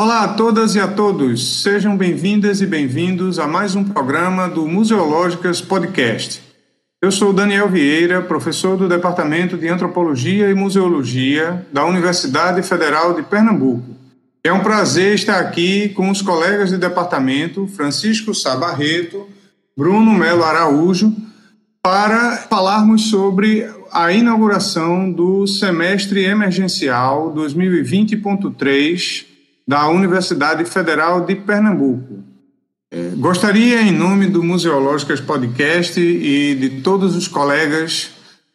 Olá a todas e a todos, sejam bem-vindas e bem-vindos a mais um programa do Museológicas Podcast. Eu sou Daniel Vieira, professor do Departamento de Antropologia e Museologia da Universidade Federal de Pernambuco. É um prazer estar aqui com os colegas de departamento, Francisco Sabarreto, Bruno Melo Araújo, para falarmos sobre a inauguração do semestre emergencial 2020.3 da Universidade Federal de Pernambuco. É, gostaria, em nome do Museológicas Podcast e de todos os colegas,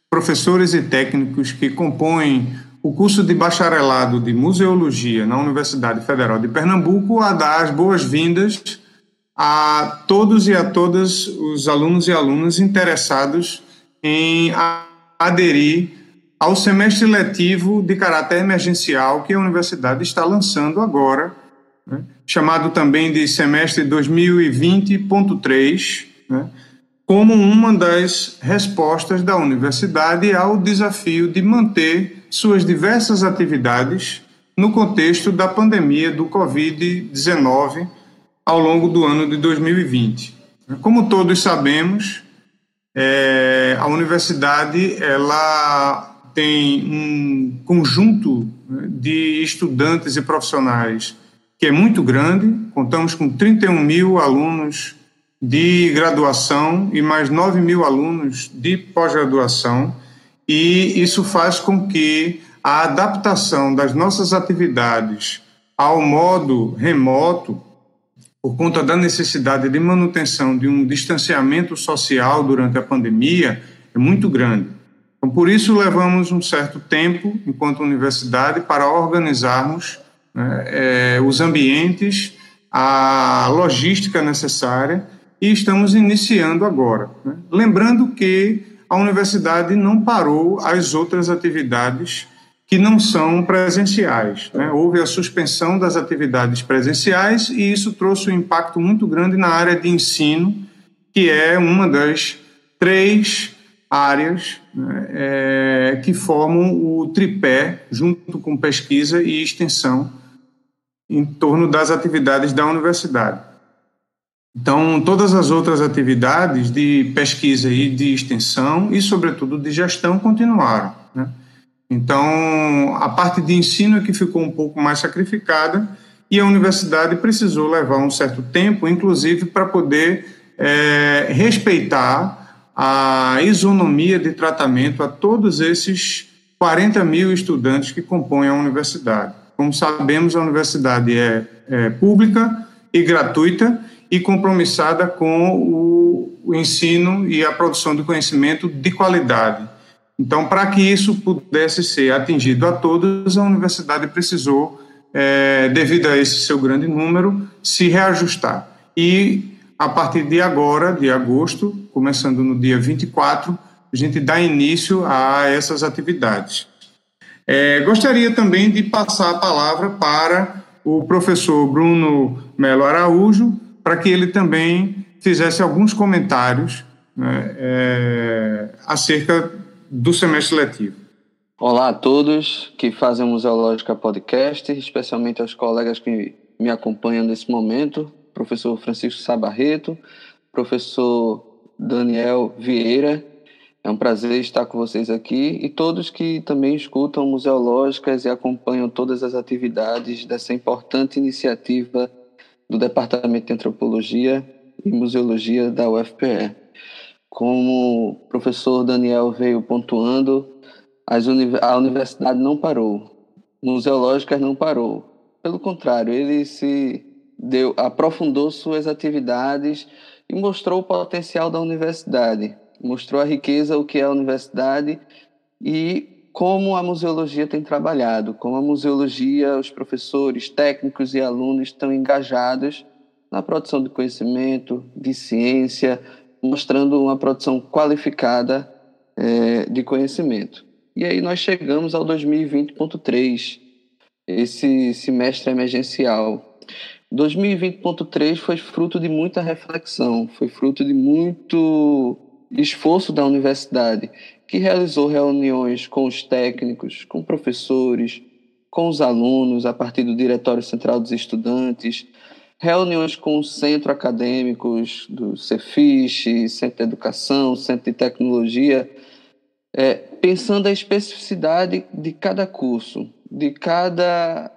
professores e técnicos que compõem o curso de bacharelado de Museologia na Universidade Federal de Pernambuco, a dar as boas-vindas a todos e a todas os alunos e alunas interessados em aderir ao semestre letivo de caráter emergencial que a universidade está lançando agora, né, chamado também de semestre 2020.3, né, como uma das respostas da universidade ao desafio de manter suas diversas atividades no contexto da pandemia do Covid-19 ao longo do ano de 2020. Como todos sabemos, é, a universidade ela tem um conjunto né, de estudantes e profissionais que é muito grande. Contamos com 31 mil alunos de graduação e mais 9 mil alunos de pós-graduação, e isso faz com que a adaptação das nossas atividades ao modo remoto, por conta da necessidade de manutenção de um distanciamento social durante a pandemia, é muito grande. Então, por isso, levamos um certo tempo, enquanto universidade, para organizarmos né, é, os ambientes, a logística necessária e estamos iniciando agora. Né? Lembrando que a universidade não parou as outras atividades que não são presenciais. Né? Houve a suspensão das atividades presenciais e isso trouxe um impacto muito grande na área de ensino, que é uma das três áreas né, é, que formam o tripé, junto com pesquisa e extensão, em torno das atividades da universidade. Então, todas as outras atividades de pesquisa e de extensão, e sobretudo de gestão, continuaram. Né? Então, a parte de ensino é que ficou um pouco mais sacrificada, e a universidade precisou levar um certo tempo, inclusive, para poder é, respeitar a isonomia de tratamento a todos esses 40 mil estudantes que compõem a universidade. Como sabemos, a universidade é, é pública e gratuita e compromissada com o, o ensino e a produção de conhecimento de qualidade. Então, para que isso pudesse ser atingido a todos, a universidade precisou, é, devido a esse seu grande número, se reajustar. E a partir de agora, de agosto, começando no dia 24, a gente dá início a essas atividades. É, gostaria também de passar a palavra para o professor Bruno Melo Araújo, para que ele também fizesse alguns comentários né, é, acerca do semestre letivo. Olá a todos que fazem o Museológica Podcast, especialmente aos colegas que me acompanham nesse momento professor Francisco Sabarreto, professor Daniel Vieira. É um prazer estar com vocês aqui e todos que também escutam museológicas e acompanham todas as atividades dessa importante iniciativa do Departamento de Antropologia e Museologia da UFPE. Como o professor Daniel veio pontuando, a universidade não parou, museológicas não parou. Pelo contrário, ele se deu, aprofundou suas atividades e mostrou o potencial da universidade, mostrou a riqueza, o que é a universidade e como a museologia tem trabalhado, como a museologia, os professores, técnicos e alunos estão engajados na produção de conhecimento, de ciência, mostrando uma produção qualificada é, de conhecimento. E aí nós chegamos ao 2020.3, esse semestre emergencial. 2020.3 foi fruto de muita reflexão, foi fruto de muito esforço da universidade, que realizou reuniões com os técnicos, com professores, com os alunos, a partir do Diretório Central dos Estudantes, reuniões com os centros acadêmicos do Cefish, Centro de Educação, Centro de Tecnologia, é, pensando a especificidade de cada curso, de cada,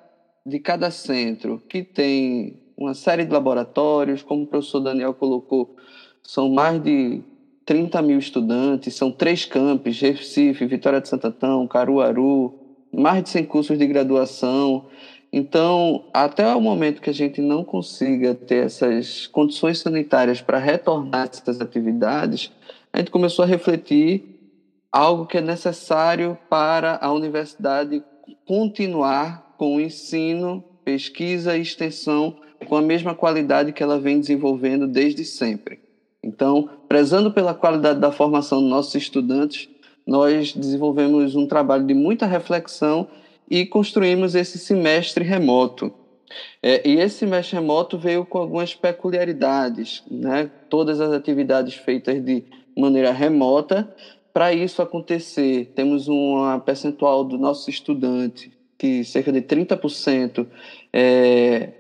de cada centro, que tem uma série de laboratórios, como o professor Daniel colocou, são mais de 30 mil estudantes, são três campos, Recife, Vitória de Santo Caruaru, mais de 100 cursos de graduação. Então, até o momento que a gente não consiga ter essas condições sanitárias para retornar essas atividades, a gente começou a refletir algo que é necessário para a universidade continuar com o ensino, pesquisa e extensão com a mesma qualidade que ela vem desenvolvendo desde sempre. Então, prezando pela qualidade da formação dos nossos estudantes, nós desenvolvemos um trabalho de muita reflexão e construímos esse semestre remoto. É, e esse semestre remoto veio com algumas peculiaridades, né? Todas as atividades feitas de maneira remota para isso acontecer, temos uma percentual do nosso estudante que cerca de 30% é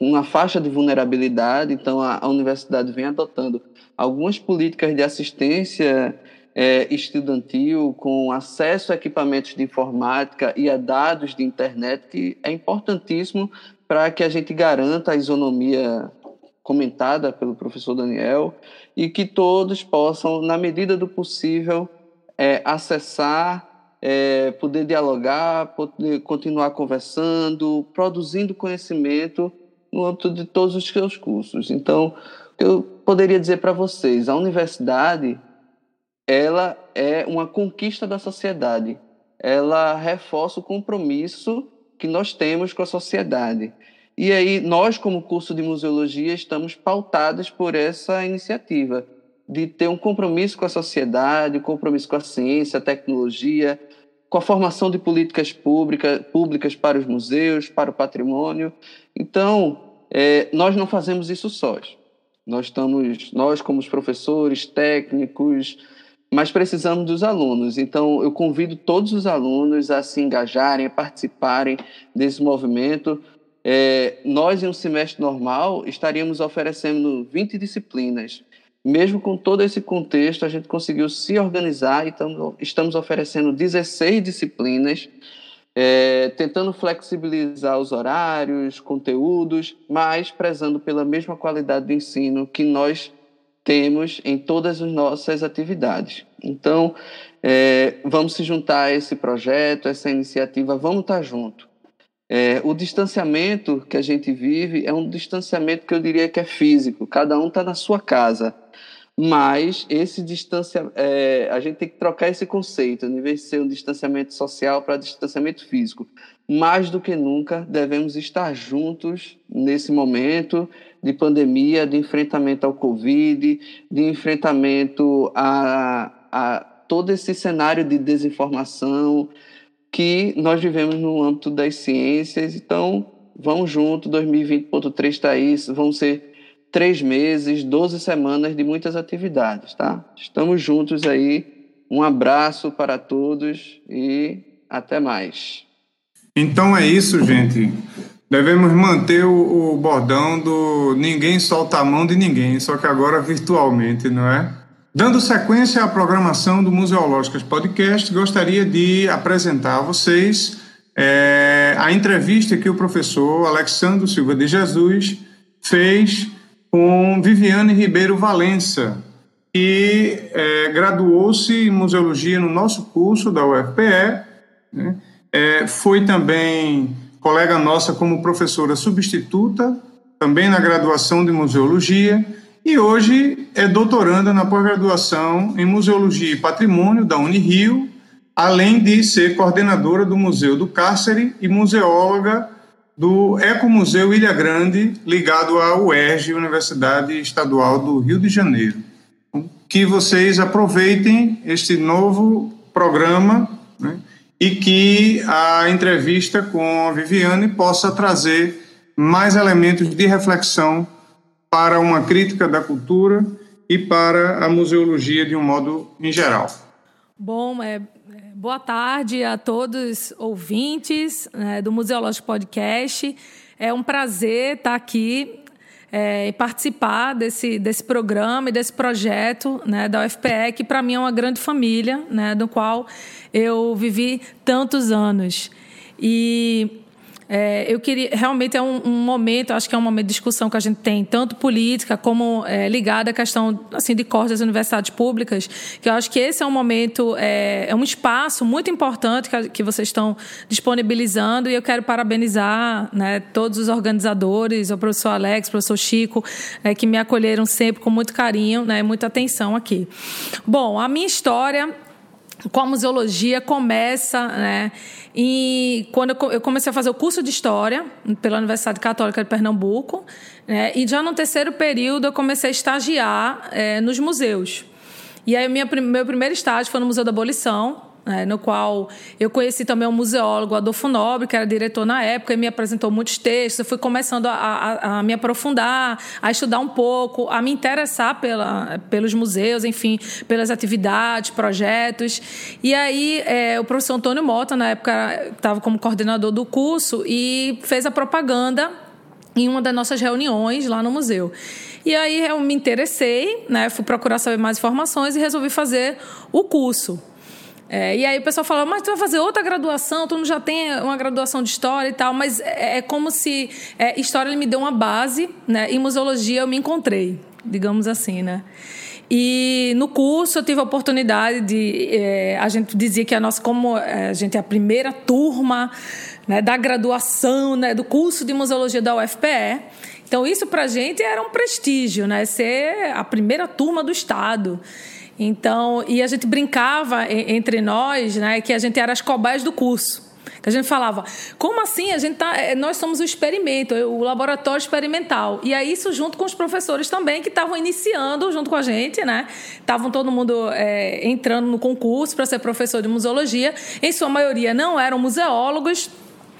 uma faixa de vulnerabilidade, então a, a universidade vem adotando algumas políticas de assistência é, estudantil com acesso a equipamentos de informática e a dados de internet, que é importantíssimo para que a gente garanta a isonomia comentada pelo professor Daniel e que todos possam, na medida do possível, é, acessar, é, poder dialogar, poder continuar conversando, produzindo conhecimento no âmbito de todos os seus cursos. Então, eu poderia dizer para vocês, a universidade ela é uma conquista da sociedade. Ela reforça o compromisso que nós temos com a sociedade. E aí, nós, como curso de museologia, estamos pautados por essa iniciativa de ter um compromisso com a sociedade, um compromisso com a ciência, a tecnologia, com a formação de políticas pública, públicas para os museus, para o patrimônio. Então, é, nós não fazemos isso sós. Nós estamos, nós como os professores, técnicos, mas precisamos dos alunos. Então, eu convido todos os alunos a se engajarem, a participarem desse movimento, é, nós, em um semestre normal, estaríamos oferecendo 20 disciplinas. Mesmo com todo esse contexto, a gente conseguiu se organizar e estamos, estamos oferecendo 16 disciplinas, é, tentando flexibilizar os horários, conteúdos, mas prezando pela mesma qualidade do ensino que nós temos em todas as nossas atividades. Então, é, vamos se juntar a esse projeto, a essa iniciativa, vamos estar junto. É, o distanciamento que a gente vive é um distanciamento que eu diria que é físico, cada um está na sua casa. Mas esse distanciamento, é, a gente tem que trocar esse conceito, em vez de ser um distanciamento social para distanciamento físico. Mais do que nunca, devemos estar juntos nesse momento de pandemia, de enfrentamento ao Covid, de enfrentamento a, a todo esse cenário de desinformação, que nós vivemos no âmbito das ciências. Então, vamos junto, 2020.3 está aí, vão ser três meses, 12 semanas de muitas atividades, tá? Estamos juntos aí. Um abraço para todos e até mais. Então é isso, gente. Devemos manter o, o bordão do ninguém solta a mão de ninguém, só que agora virtualmente, não é? Dando sequência à programação do Museológicas Podcast, gostaria de apresentar a vocês é, a entrevista que o professor Alexandre Silva de Jesus fez com Viviane Ribeiro Valença, que é, graduou-se em Museologia no nosso curso da UFPE, né? é, foi também colega nossa como professora substituta, também na graduação de Museologia, e hoje é doutoranda na pós-graduação em Museologia e Patrimônio da Unirio, além de ser coordenadora do Museu do Cárcere e museóloga do Ecomuseu Ilha Grande, ligado à UERJ, Universidade Estadual do Rio de Janeiro. Que vocês aproveitem este novo programa né, e que a entrevista com a Viviane possa trazer mais elementos de reflexão para uma crítica da cultura e para a museologia de um modo em geral. Bom, é, Boa tarde a todos ouvintes né, do Museológico Podcast. É um prazer estar aqui é, e participar desse, desse programa e desse projeto né, da UFPE, que para mim é uma grande família, né, do qual eu vivi tantos anos. E é, eu queria realmente é um, um, momento, acho que é um momento de discussão que a gente tem, tanto política como é, ligada à questão assim de cortes das universidades públicas, que eu acho que esse é um momento, é, é um espaço muito importante que, que, vocês estão disponibilizando e eu quero parabenizar né, todos os organizadores, o professor Alex, o professor Chico, né, que me acolheram sempre com muito carinho, né, muita atenção aqui. Bom, a minha história com a museologia começa, né? E quando eu comecei a fazer o curso de História pela Universidade Católica de Pernambuco, né, e já no terceiro período eu comecei a estagiar é, nos museus. E aí minha, meu primeiro estágio foi no Museu da Abolição, né, no qual eu conheci também o museólogo Adolfo Nobre, que era diretor na época, e me apresentou muitos textos. Eu fui começando a, a, a me aprofundar, a estudar um pouco, a me interessar pela, pelos museus, enfim, pelas atividades, projetos. E aí é, o professor Antônio Mota, na época, estava como coordenador do curso e fez a propaganda em uma das nossas reuniões lá no museu. E aí eu me interessei, né, fui procurar saber mais informações e resolvi fazer o curso. É, e aí o pessoal fala, mas tu vai fazer outra graduação, tu não já tem uma graduação de história e tal, mas é, é como se é, história me deu uma base, né? E museologia eu me encontrei, digamos assim, né? E no curso eu tive a oportunidade de. É, a gente dizia que a nossa, como é, a gente é a primeira turma né, da graduação, né, do curso de museologia da UFPE. Então, isso para a gente era um prestígio, né? Ser a primeira turma do Estado. Então, e a gente brincava entre nós, né, que a gente era as cobaias do curso. Que a gente falava, como assim? A gente tá, é, nós somos o experimento, o laboratório experimental. E aí isso junto com os professores também que estavam iniciando junto com a gente, né? Estavam todo mundo é, entrando no concurso para ser professor de museologia. Em sua maioria não eram museólogos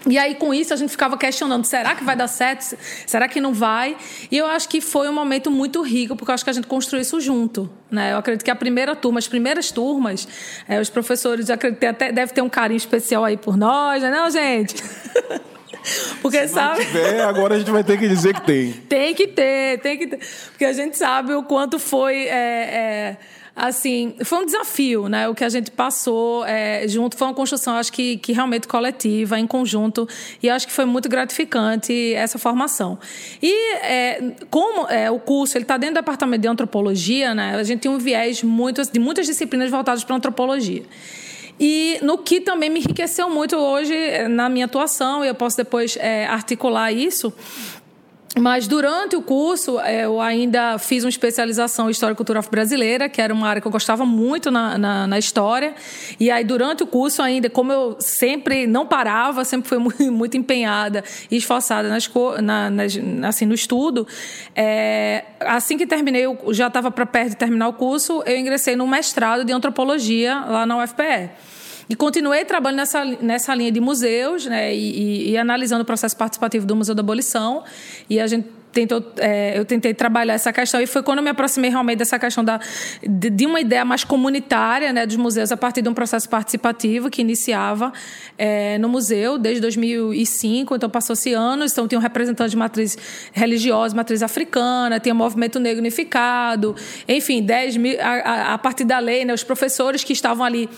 e aí, com isso, a gente ficava questionando: será que vai dar certo? Será que não vai? E eu acho que foi um momento muito rico, porque eu acho que a gente construiu isso junto. Né? Eu acredito que a primeira turma, as primeiras turmas, é, os professores, acredito, até deve ter um carinho especial aí por nós, né, não, gente? Porque Se sabe. Se tiver, agora a gente vai ter que dizer que tem. tem que ter, tem que ter. Porque a gente sabe o quanto foi. É, é assim, foi um desafio, né? O que a gente passou é, junto foi uma construção, acho que, que realmente coletiva, em conjunto, e acho que foi muito gratificante essa formação. E é, como é, o curso ele está dentro do departamento de antropologia, né? A gente tem um viés muito, de muitas disciplinas voltadas para antropologia. E no que também me enriqueceu muito hoje na minha atuação, e eu posso depois é, articular isso, mas durante o curso, é, eu ainda fiz uma especialização em História e Cultura Brasileira, que era uma área que eu gostava muito na, na, na, história. E aí, durante o curso, ainda, como eu sempre não parava, sempre fui muito, muito empenhada e esforçada nas, na, nas, assim, no estudo, é, assim que terminei, eu já estava para perto de terminar o curso, eu ingressei no mestrado de antropologia lá na UFPE. E continuei trabalhando nessa, nessa linha de museus, né, e, e, e analisando o processo participativo do Museu da Abolição. E a gente tentou, é, eu tentei trabalhar essa questão. E foi quando eu me aproximei realmente dessa questão da, de, de, uma ideia mais comunitária né, dos museus a partir de um processo participativo que iniciava é, no museu desde 2005, então passou-se anos, então tinha um representante de matriz religiosa, matriz africana, tinha movimento negro unificado, enfim, 10 mil, a, a, a partir da lei, né, os professores que estavam ali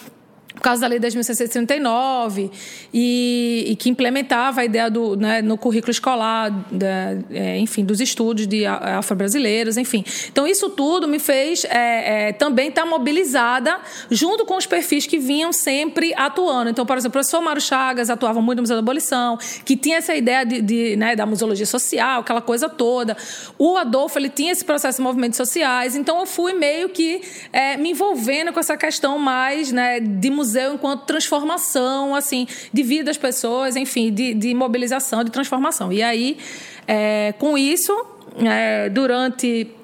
por causa da Lei 10.639 e, e que implementava a ideia do, né, no currículo escolar, da, é, enfim, dos estudos de afro-brasileiros, enfim. Então, isso tudo me fez é, é, também estar mobilizada junto com os perfis que vinham sempre atuando. Então, por exemplo, o professor Mário Chagas atuava muito no Museu da Abolição, que tinha essa ideia de, de né, da museologia social, aquela coisa toda. O Adolfo, ele tinha esse processo de movimentos sociais, então eu fui meio que é, me envolvendo com essa questão mais né, de museu museu enquanto transformação, assim, de vida das pessoas, enfim, de, de mobilização, de transformação. E aí, é, com isso, é, durante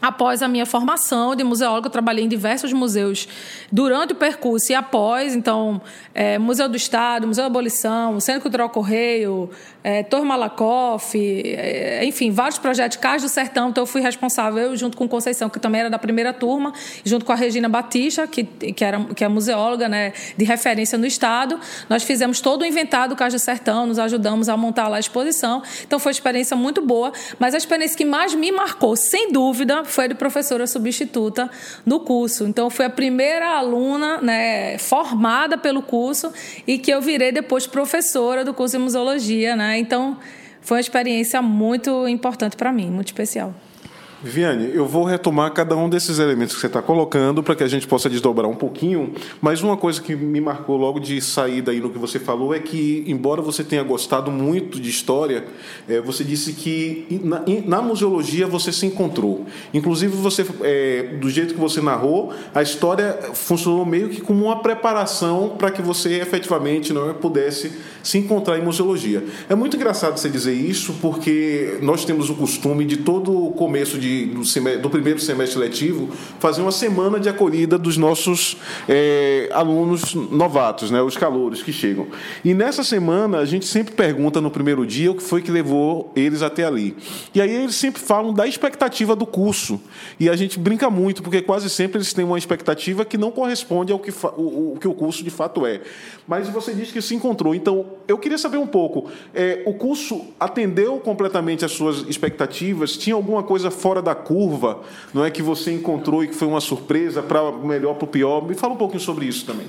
Após a minha formação de museóloga, eu trabalhei em diversos museus durante o percurso e após. Então, é, Museu do Estado, Museu da Abolição, Centro Cultural Correio, é, Torre Malakoff, é, enfim, vários projetos. Cais do Sertão, então eu fui responsável, eu, junto com Conceição, que também era da primeira turma, junto com a Regina Batista, que, que, era, que é museóloga né, de referência no Estado. Nós fizemos todo o inventário do Cais do Sertão, nos ajudamos a montar lá a exposição. Então, foi uma experiência muito boa. Mas a experiência que mais me marcou, sem dúvida, foi de professora substituta no curso. Então, fui a primeira aluna né, formada pelo curso e que eu virei depois professora do curso de museologia. Né? Então, foi uma experiência muito importante para mim, muito especial. Viviane, eu vou retomar cada um desses elementos que você está colocando para que a gente possa desdobrar um pouquinho, mas uma coisa que me marcou logo de saída aí no que você falou é que, embora você tenha gostado muito de história, é, você disse que na, na, museologia você se encontrou. Inclusive, você, é, do jeito que você narrou, a história funcionou meio que como uma preparação para que você efetivamente não é, pudesse se encontrar em museologia. É muito engraçado você dizer isso, porque nós temos o costume de todo começo de, do, semestre, do primeiro semestre letivo fazer uma semana de acolhida dos nossos é, alunos novatos, né, os calouros que chegam. E nessa semana a gente sempre pergunta no primeiro dia o que foi que levou eles até ali. E aí eles sempre falam da expectativa do curso. E a gente brinca muito, porque quase sempre eles têm uma expectativa que não corresponde ao que, o, o que o curso de fato é. Mas você diz que se encontrou. Então, eu queria saber um pouco: é, o curso atendeu completamente as suas expectativas? Tinha alguma coisa fora da curva, não é que você encontrou e que foi uma surpresa para melhor para o pior? Me fala um pouquinho sobre isso também.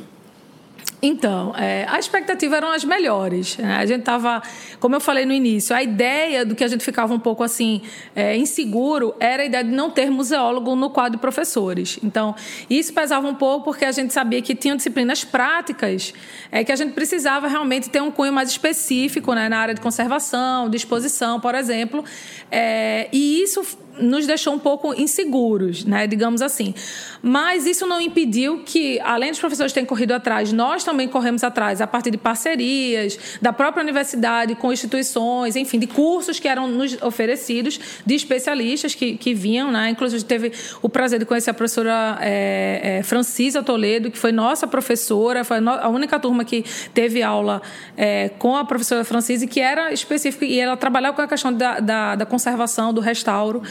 Então, é, a expectativa eram as melhores. Né? A gente estava, como eu falei no início, a ideia do que a gente ficava um pouco assim é, inseguro era a ideia de não ter museólogo no quadro de professores. Então, isso pesava um pouco porque a gente sabia que tinham disciplinas práticas é, que a gente precisava realmente ter um cunho mais específico né, na área de conservação, de exposição, por exemplo. É, e isso nos deixou um pouco inseguros, né, digamos assim. Mas isso não impediu que, além dos professores terem corrido atrás, nós também corremos atrás a partir de parcerias da própria universidade com instituições, enfim, de cursos que eram nos oferecidos de especialistas que, que vinham, né? Inclusive teve o prazer de conhecer a professora é, é, Francisa Toledo, que foi nossa professora, foi a única turma que teve aula é, com a professora Francisa que era específica e ela trabalhava com a questão da, da, da conservação, do restauro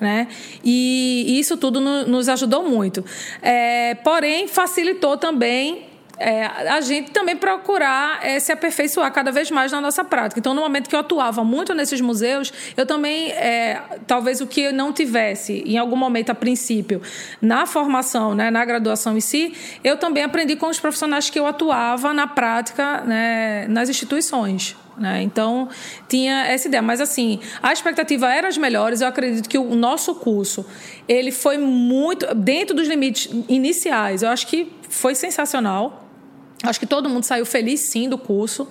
né? E isso tudo nos ajudou muito. É, porém, facilitou também é, a gente também procurar é, se aperfeiçoar cada vez mais na nossa prática. Então, no momento que eu atuava muito nesses museus, eu também, é, talvez o que eu não tivesse, em algum momento, a princípio, na formação, né, na graduação em si, eu também aprendi com os profissionais que eu atuava na prática né, nas instituições. Né? Então, tinha essa ideia. Mas, assim, a expectativa era as melhores. Eu acredito que o nosso curso, ele foi muito... Dentro dos limites iniciais, eu acho que foi sensacional. Acho que todo mundo saiu feliz, sim, do curso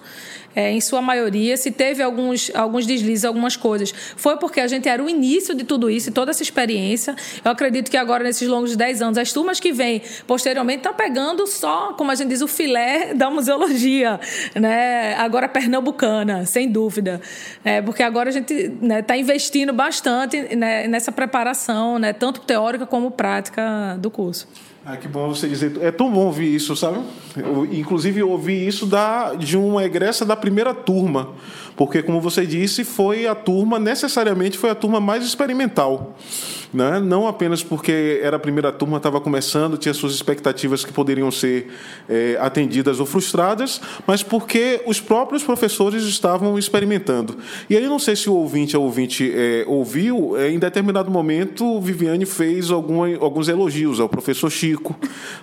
é, em sua maioria. Se teve alguns, alguns deslizes, algumas coisas, foi porque a gente era o início de tudo isso e toda essa experiência. Eu acredito que agora, nesses longos 10 anos, as turmas que vêm posteriormente estão pegando só, como a gente diz, o filé da museologia, né? agora pernambucana, sem dúvida. É, porque agora a gente está né, tá investindo bastante né, nessa preparação, né, tanto teórica como prática do curso. Ah, que bom você dizer. É tão bom ouvir isso, sabe? Eu, inclusive, eu ouvi isso da, de uma egressa da primeira turma, porque, como você disse, foi a turma, necessariamente foi a turma mais experimental né? não apenas porque era a primeira turma, estava começando, tinha suas expectativas que poderiam ser é, atendidas ou frustradas, mas porque os próprios professores estavam experimentando. E aí, não sei se o ouvinte, ouvinte é, ouviu, é, em determinado momento, Viviane fez alguns elogios ao professor Chico,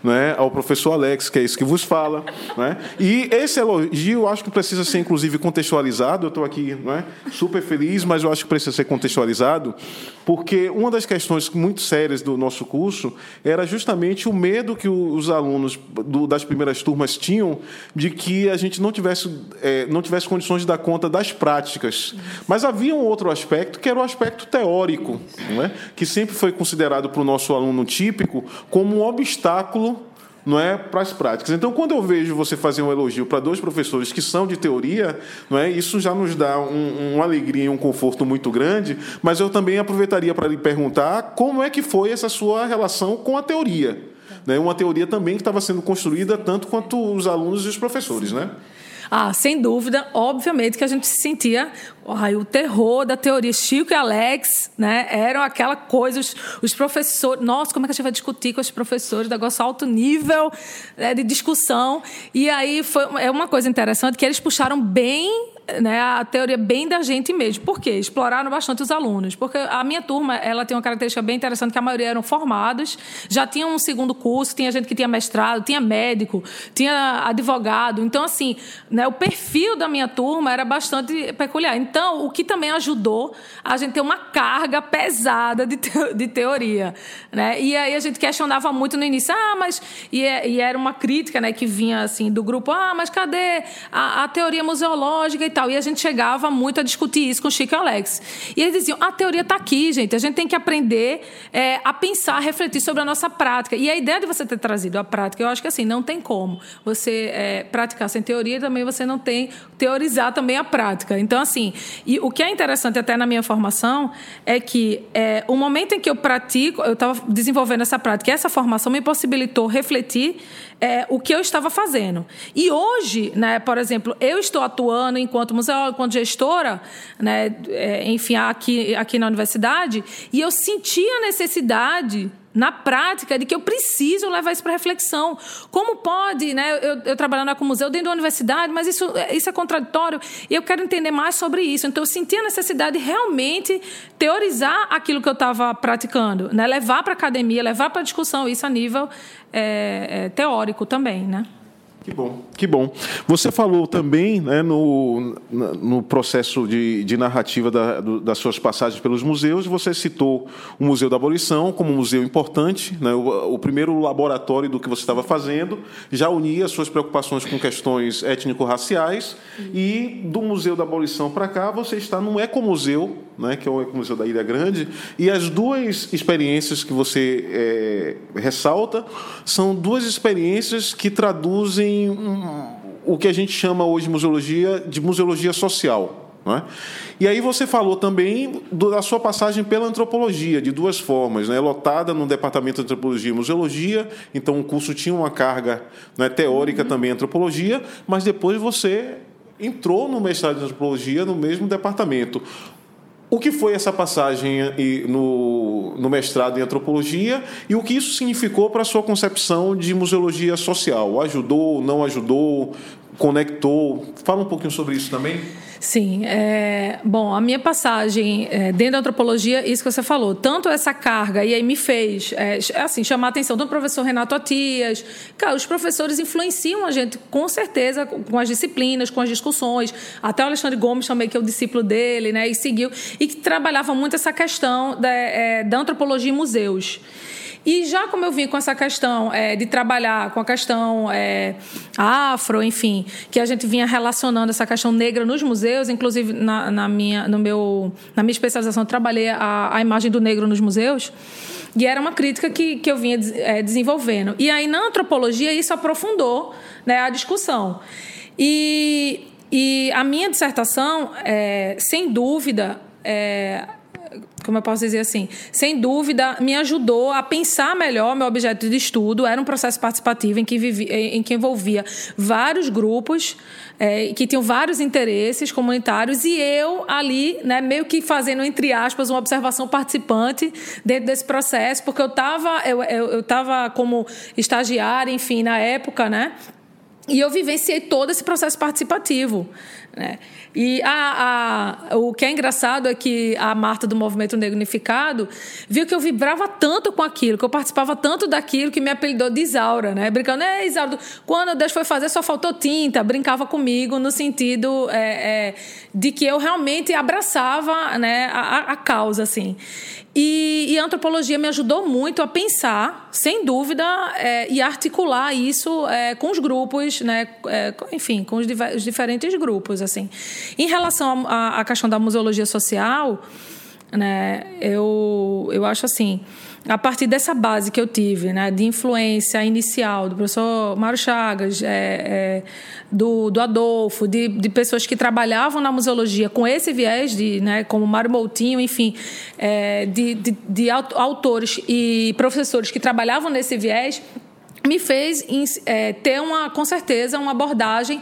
né? ao professor Alex, que é isso que vos fala. Né? E esse elogio, acho que precisa ser, inclusive, contextualizado. Eu estou aqui né? super feliz, mas eu acho que precisa ser contextualizado, porque uma das questões muito sérias do nosso curso era justamente o medo que os alunos do, das primeiras turmas tinham de que a gente não tivesse, é, não tivesse condições de dar conta das práticas. Mas havia um outro aspecto, que era o aspecto teórico, é? que sempre foi considerado para o nosso aluno típico como um obstáculo não é, para as práticas. Então, quando eu vejo você fazer um elogio para dois professores que são de teoria, não é, isso já nos dá um, uma alegria e um conforto muito grande. Mas eu também aproveitaria para lhe perguntar como é que foi essa sua relação com a teoria, né? Uma teoria também que estava sendo construída tanto quanto os alunos e os professores, né? Ah, sem dúvida, obviamente que a gente se sentia ai, o terror da teoria. Chico e Alex, né, eram aquela coisa, os, os professores, nossa, como é que a gente vai discutir com os professores, negócio alto nível né, de discussão. E aí foi é uma coisa interessante que eles puxaram bem né, a teoria bem da gente mesmo. Por quê? Exploraram bastante os alunos. Porque a minha turma ela tem uma característica bem interessante, que a maioria eram formados, já tinham um segundo curso, tinha gente que tinha mestrado, tinha médico, tinha advogado. Então, assim, né, o perfil da minha turma era bastante peculiar. Então, o que também ajudou a gente ter uma carga pesada de, te de teoria. Né? E aí a gente questionava muito no início, ah, mas... E, é, e era uma crítica né, que vinha assim do grupo, ah, mas cadê a, a teoria museológica e tal. E a gente chegava muito a discutir isso com o Chico e o Alex. E eles diziam: a teoria está aqui, gente. A gente tem que aprender é, a pensar, a refletir sobre a nossa prática. E a ideia de você ter trazido a prática, eu acho que assim, não tem como você é, praticar sem teoria e também você não tem teorizar também a prática. Então, assim, e o que é interessante até na minha formação é que é, o momento em que eu pratico, eu estava desenvolvendo essa prática, e essa formação me possibilitou refletir é, o que eu estava fazendo. E hoje, né, por exemplo, eu estou atuando enquanto museóloga, enquanto gestora, né, é, enfim, aqui, aqui na universidade, e eu senti a necessidade na prática de que eu preciso levar isso para reflexão. Como pode, né? Eu, eu trabalhando com museu dentro da universidade, mas isso, isso é contraditório e eu quero entender mais sobre isso. Então eu senti a necessidade de realmente teorizar aquilo que eu estava praticando, né? Levar para a academia, levar para a discussão isso a nível é, é, teórico também, né? Que bom, que bom. Você falou também né, no, no processo de, de narrativa da, do, das suas passagens pelos museus, você citou o Museu da Abolição como um museu importante, né, o, o primeiro laboratório do que você estava fazendo, já unia as suas preocupações com questões étnico-raciais, e do Museu da Abolição para cá você está num ecomuseu, né, que é o Ecomuseu da Ilha Grande, e as duas experiências que você é, ressalta são duas experiências que traduzem um, o que a gente chama hoje de museologia de museologia social. É? E aí você falou também da sua passagem pela antropologia, de duas formas, né? lotada no departamento de antropologia e museologia, então o curso tinha uma carga né, teórica uhum. também antropologia, mas depois você entrou no mestrado de antropologia no mesmo departamento. O que foi essa passagem no, no mestrado em antropologia e o que isso significou para a sua concepção de museologia social? Ajudou, não ajudou, conectou? Fala um pouquinho sobre isso também. Sim. É, bom, a minha passagem é, dentro da antropologia, isso que você falou, tanto essa carga, e aí me fez é, assim, chamar a atenção do professor Renato Atias. Cara, os professores influenciam a gente, com certeza, com as disciplinas, com as discussões. Até o Alexandre Gomes também, que é o discípulo dele, né, e seguiu, e que trabalhava muito essa questão da, é, da antropologia em museus. E já como eu vim com essa questão é, de trabalhar com a questão é, afro, enfim, que a gente vinha relacionando essa questão negra nos museus, inclusive na, na minha, no meu, na minha especialização eu trabalhei a, a imagem do negro nos museus. E era uma crítica que, que eu vinha é, desenvolvendo. E aí, na antropologia, isso aprofundou né, a discussão. E, e a minha dissertação, é, sem dúvida, é, como eu posso dizer assim, sem dúvida, me ajudou a pensar melhor meu objeto de estudo. Era um processo participativo em que, vivia, em que envolvia vários grupos é, que tinham vários interesses comunitários e eu ali, né, meio que fazendo, entre aspas, uma observação participante dentro desse processo, porque eu estava eu, eu, eu tava como estagiária, enfim, na época, né? E eu vivenciei todo esse processo participativo. Né? E a, a, o que é engraçado é que a Marta do Movimento Negro Unificado viu que eu vibrava tanto com aquilo, que eu participava tanto daquilo que me apelidou de Isaura, né? Brincando, é, Isaura, quando Deus foi fazer só faltou tinta, brincava comigo no sentido é, é, de que eu realmente abraçava né, a, a causa, assim. E, e, a antropologia me ajudou muito a pensar, sem dúvida, é, e articular isso é, com os grupos, né, é, enfim, com os, os, diferentes grupos. assim. Em relação à questão da museologia social, né, eu, eu acho assim a partir dessa base que eu tive, né, de influência inicial do professor Mário Chagas, é, é, do, do Adolfo, de, de pessoas que trabalhavam na museologia com esse viés, de, né, como Mário Moutinho, enfim, é, de, de, de autores e professores que trabalhavam nesse viés, me fez é, ter uma, com certeza, uma abordagem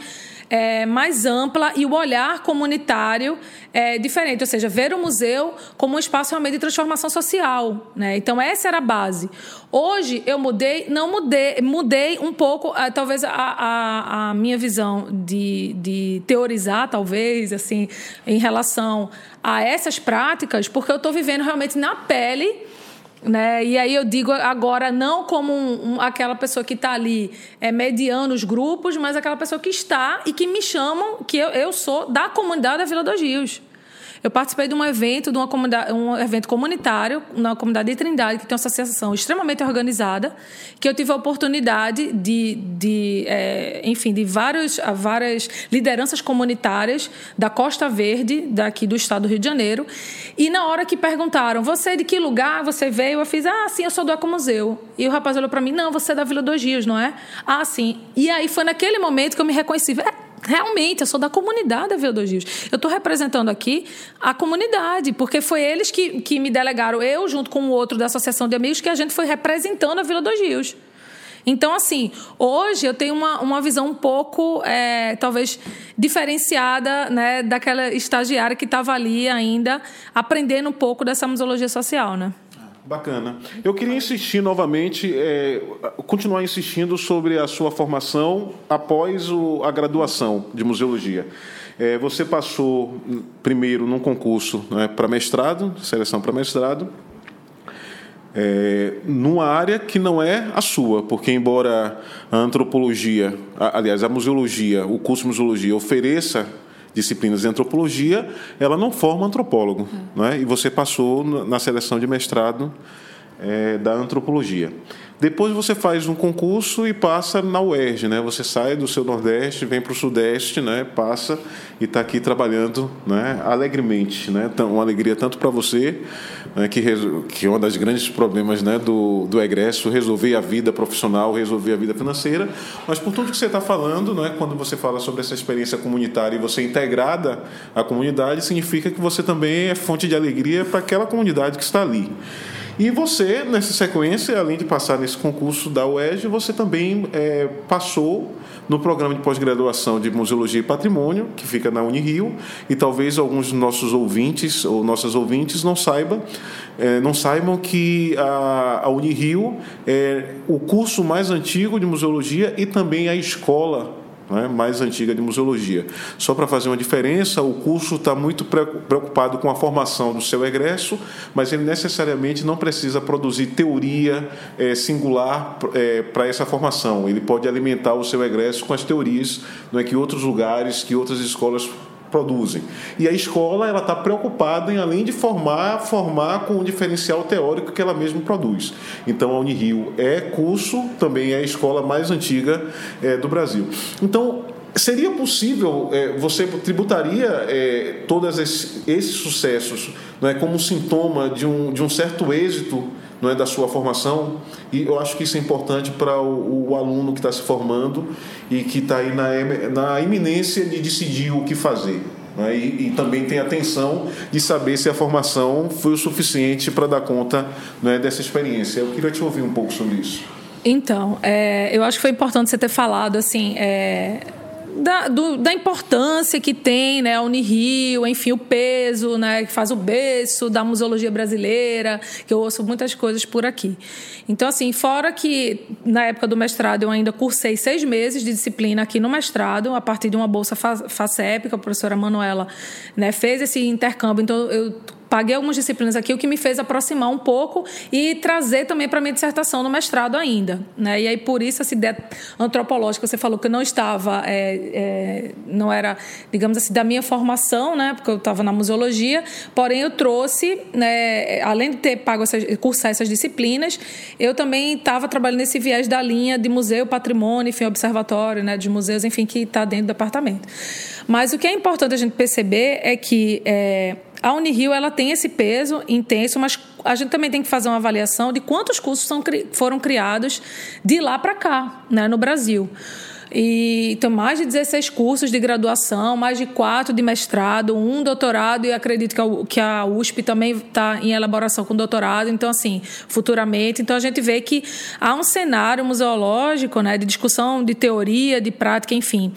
é, mais ampla e o olhar comunitário é diferente, ou seja, ver o museu como um espaço realmente de transformação social. Né? Então, essa era a base. Hoje, eu mudei, não mudei, mudei um pouco, ah, talvez, a, a, a minha visão de, de teorizar, talvez, assim, em relação a essas práticas, porque eu estou vivendo realmente na pele né? E aí eu digo agora não como um, um, aquela pessoa que está ali é, mediando os grupos, mas aquela pessoa que está e que me chamam, que eu, eu sou da comunidade da Vila dos Rios. Eu participei de um evento, de uma comunidade, um evento comunitário na comunidade de Trindade, que tem uma associação extremamente organizada, que eu tive a oportunidade de, de é, enfim, de vários, várias lideranças comunitárias da Costa Verde, daqui do estado do Rio de Janeiro. E na hora que perguntaram, você de que lugar você veio? Eu fiz, ah, sim, eu sou do Ecomuseu. E o rapaz olhou para mim, não, você é da Vila dos Rios, não é? Ah, sim. E aí foi naquele momento que eu me reconheci. É, Realmente, eu sou da comunidade da dos Rios. Eu estou representando aqui a comunidade, porque foi eles que, que me delegaram, eu junto com o outro da Associação de Amigos, que a gente foi representando a Vila dos Rios. Então, assim, hoje eu tenho uma, uma visão um pouco, é, talvez, diferenciada né, daquela estagiária que estava ali ainda aprendendo um pouco dessa museologia social, né? Bacana. Eu queria insistir novamente, é, continuar insistindo sobre a sua formação após o, a graduação de museologia. É, você passou primeiro num concurso né, para mestrado, seleção para mestrado, é, numa área que não é a sua, porque embora a antropologia, aliás, a museologia, o curso de museologia ofereça disciplinas de antropologia, ela não forma antropólogo. Uhum. Né? E você passou na seleção de mestrado é, da antropologia. Depois você faz um concurso e passa na UERJ, né? Você sai do seu Nordeste, vem para o Sudeste, né? Passa e está aqui trabalhando, né? Alegremente, né? Então, uma alegria tanto para você, né? que que é um dos grandes problemas, né? Do, do egresso, resolver a vida profissional, resolver a vida financeira, mas por tudo que você está falando, né? Quando você fala sobre essa experiência comunitária e você é integrada à comunidade, significa que você também é fonte de alegria para aquela comunidade que está ali. E você, nessa sequência, além de passar nesse concurso da UERJ, você também é, passou no programa de pós-graduação de Museologia e Patrimônio, que fica na Unirio, e talvez alguns dos nossos ouvintes ou nossas ouvintes não saibam, é, não saibam que a, a Unirio é o curso mais antigo de museologia e também a escola né, mais antiga de museologia. Só para fazer uma diferença, o curso está muito preocupado com a formação do seu egresso, mas ele necessariamente não precisa produzir teoria é, singular é, para essa formação. Ele pode alimentar o seu egresso com as teorias não é, que outros lugares, que outras escolas produzem. E a escola ela está preocupada em além de formar, formar com o diferencial teórico que ela mesma produz. Então a Unirio é curso, também é a escola mais antiga é, do Brasil. Então Seria possível, é, você tributaria é, todos esses, esses, sucessos é, como sintoma de um, de um certo êxito não é, da sua formação? E eu acho que isso é importante para o, o aluno que está se formando e que está aí na, na iminência de decidir o que fazer. É? E, e, também tem atenção de saber se a formação foi o suficiente para dar conta é, dessa experiência. Eu queria te ouvir um pouco sobre isso. Então, é, eu acho que foi importante você ter falado assim. É, da, do, da importância que tem né, a Unirio, enfim, o peso né, que faz o berço da museologia brasileira, que eu ouço muitas coisas por aqui. Então, assim, fora que na época do mestrado eu ainda cursei seis meses de disciplina aqui no mestrado, a partir de uma bolsa FACEP, que a professora Manuela né, fez esse intercâmbio, então eu paguei algumas disciplinas aqui, o que me fez aproximar um pouco e trazer também para minha dissertação no mestrado ainda. Né? E aí, por isso, essa ideia antropológica, você falou que não estava, é, é, não era, digamos assim, da minha formação, né? porque eu estava na museologia, porém eu trouxe, né, além de ter pago essas, cursar essas disciplinas, eu também estava trabalhando nesse viés da linha de museu, patrimônio, enfim, observatório né, de museus, enfim, que está dentro do departamento. Mas o que é importante a gente perceber é que é, a Unirio ela tem esse peso intenso, mas a gente também tem que fazer uma avaliação de quantos cursos são, foram criados de lá para cá, né, no Brasil. E, então, mais de 16 cursos de graduação, mais de quatro de mestrado, um doutorado, e acredito que a, que a USP também está em elaboração com doutorado, então, assim, futuramente. Então, a gente vê que há um cenário museológico, né, de discussão de teoria, de prática, enfim,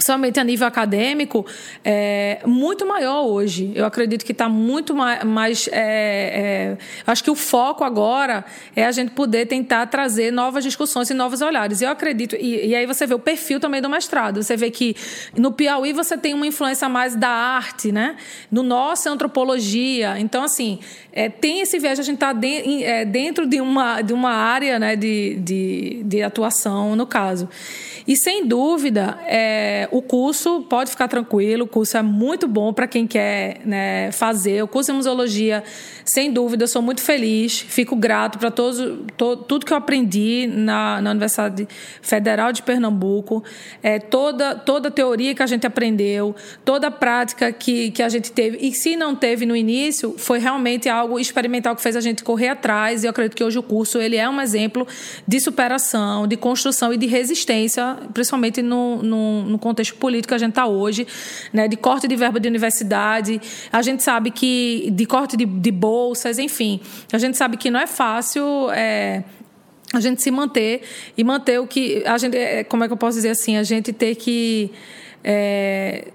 somente a nível acadêmico, é muito maior hoje. Eu acredito que está muito mais. É, é, acho que o foco agora é a gente poder tentar trazer novas discussões e novos olhares. Eu acredito. E, e, aí você vê o perfil também do mestrado. Você vê que no Piauí você tem uma influência mais da arte, né? No nosso é antropologia. Então, assim, é, tem esse viés, a gente está de, é, dentro de uma, de uma área né, de, de, de atuação, no caso. E sem dúvida, é, o curso pode ficar tranquilo, o curso é muito bom para quem quer né, fazer. O curso de museologia, sem dúvida, eu sou muito feliz, fico grato para to, tudo que eu aprendi na, na Universidade Federal de Pernambuco, é, toda, toda a teoria que a gente aprendeu, toda a prática que, que a gente teve. E se não teve no início, foi realmente algo experimental que fez a gente correr atrás. E eu acredito que hoje o curso ele é um exemplo de superação, de construção e de resistência principalmente no, no, no contexto político que a gente está hoje, né, de corte de verba de universidade. A gente sabe que de corte de, de bolsas, enfim, a gente sabe que não é fácil. É, a gente se manter e manter o que a gente é, como é que eu posso dizer assim a gente ter que é,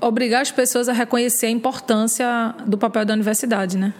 obrigar as pessoas a reconhecer a importância do papel da universidade, né?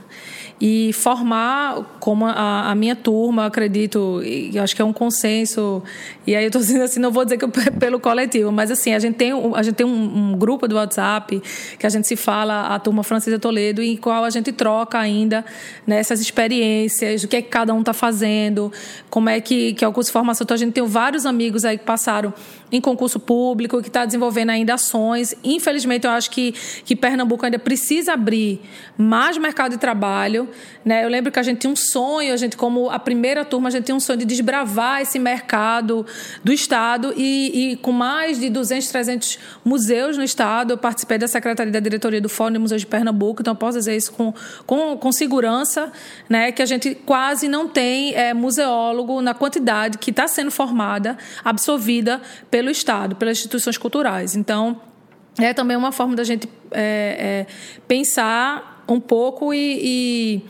E formar como a, a minha turma, acredito, e acho que é um consenso, e aí eu estou dizendo assim, não vou dizer que eu, pelo coletivo, mas assim, a gente tem, a gente tem um, um, grupo do WhatsApp que a gente se fala, a turma Francisca Toledo, em qual a gente troca ainda nessas né, experiências, o que é que cada um está fazendo, como é que, que é o curso de formação. Então, a gente tem vários amigos aí que passaram em concurso público, que está desenvolvendo ainda ações. Infelizmente, eu acho que, que Pernambuco ainda precisa abrir mais mercado de trabalho. Né? Eu lembro que a gente tinha um sonho, a gente, como a primeira turma, a gente tinha um sonho de desbravar esse mercado do Estado e, e com mais de 200, 300 museus no Estado, eu participei da Secretaria da Diretoria do Fórum de Museus de Pernambuco, então eu posso dizer isso com, com, com segurança, né? que a gente quase não tem é, museólogo na quantidade que está sendo formada, absorvida pelo Estado, pelas instituições culturais. Então, é também uma forma da gente é, é, pensar um pouco e, e,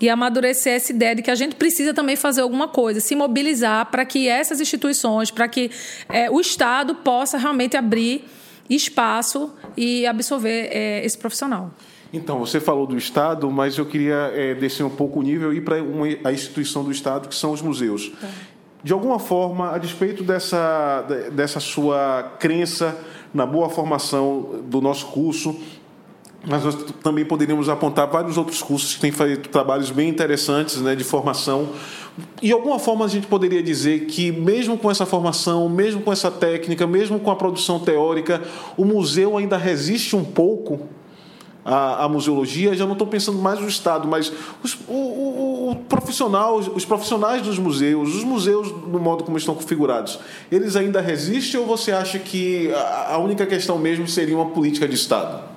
e, amadurecer essa ideia de que a gente precisa também fazer alguma coisa, se mobilizar para que essas instituições, para que é, o Estado possa realmente abrir espaço e absorver é, esse profissional. Então, você falou do Estado, mas eu queria é, descer um pouco o nível e ir para a instituição do Estado, que são os museus. Tá de alguma forma, a despeito dessa, dessa sua crença na boa formação do nosso curso, mas nós também poderíamos apontar vários outros cursos que têm feito trabalhos bem interessantes né, de formação. E de alguma forma a gente poderia dizer que, mesmo com essa formação, mesmo com essa técnica, mesmo com a produção teórica, o museu ainda resiste um pouco a museologia, já não estou pensando mais no Estado, mas os, o, o, o, profissional, os profissionais dos museus, os museus no modo como estão configurados, eles ainda resistem ou você acha que a, a única questão mesmo seria uma política de Estado?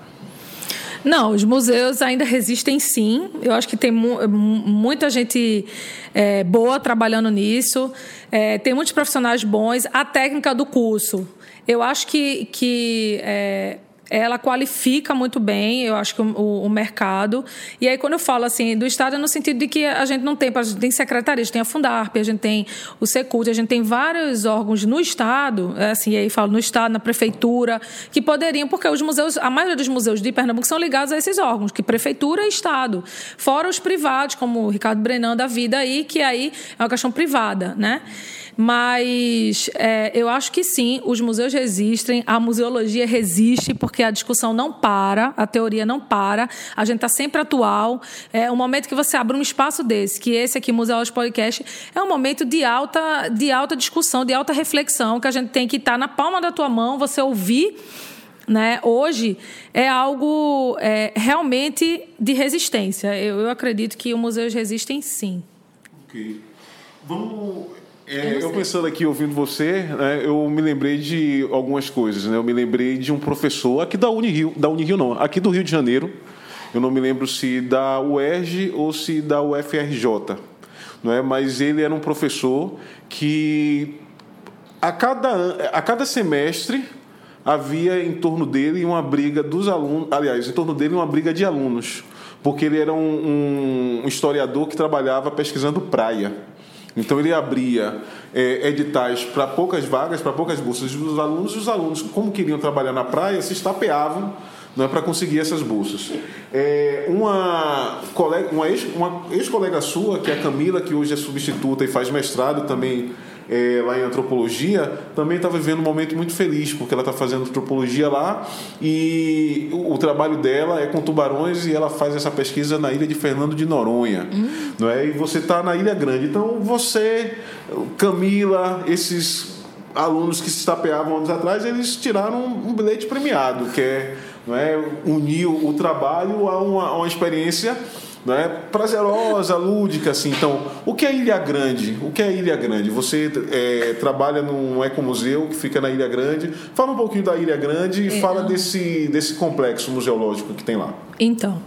Não, os museus ainda resistem sim. Eu acho que tem mu muita gente é, boa trabalhando nisso. É, tem muitos profissionais bons. A técnica do curso. Eu acho que, que é, ela qualifica muito bem, eu acho que o, o, mercado. E aí, quando eu falo assim, do Estado, é no sentido de que a gente não tem, a gente tem secretaria, a gente tem a Fundarp, a gente tem o Secult, a gente tem vários órgãos no Estado, é assim, e aí falo no Estado, na Prefeitura, que poderiam, porque os museus, a maioria dos museus de Pernambuco são ligados a esses órgãos, que Prefeitura e Estado. Fora os privados, como o Ricardo Brenan da vida aí, que aí é uma questão privada, né? Mas é, eu acho que sim, os museus resistem, a museologia resiste, porque a discussão não para, a teoria não para, a gente está sempre atual. É, o momento que você abre um espaço desse, que esse aqui, Museólogos Podcast, é um momento de alta, de alta discussão, de alta reflexão, que a gente tem que estar tá na palma da tua mão, você ouvir. Né? Hoje é algo é, realmente de resistência. Eu, eu acredito que os museus resistem sim. Ok. Vamos é, eu pensando aqui, ouvindo você, né, eu me lembrei de algumas coisas. Né? Eu me lembrei de um professor aqui da Unirio, da Unirio não, aqui do Rio de Janeiro, eu não me lembro se da UERJ ou se da UFRJ, não é? mas ele era um professor que a cada, a cada semestre havia em torno dele uma briga dos alunos, aliás, em torno dele uma briga de alunos, porque ele era um, um historiador que trabalhava pesquisando praia. Então ele abria é, editais para poucas vagas, para poucas bolsas dos alunos, e os alunos, como queriam trabalhar na praia, se estapeavam não é para conseguir essas bolsas. É, uma colega, uma ex-colega ex sua, que é a Camila, que hoje é substituta e faz mestrado também é, lá em antropologia, também está vivendo um momento muito feliz, porque ela está fazendo antropologia lá e o, o, trabalho dela é com tubarões e ela faz essa pesquisa na ilha de Fernando de Noronha. Hum. Não é? E você está na Ilha Grande. Então você, Camila, esses alunos que se estapeavam anos atrás, eles tiraram um bilhete premiado, que é, não é unir o trabalho a uma, a uma experiência né, prazerosa, lúdica, assim. Então, o que é Ilha Grande? O que é Ilha Grande? Você é, trabalha num ecomuseu que fica na Ilha Grande. Fala um pouquinho da Ilha Grande e é, fala desse, desse complexo museológico que tem lá. Então,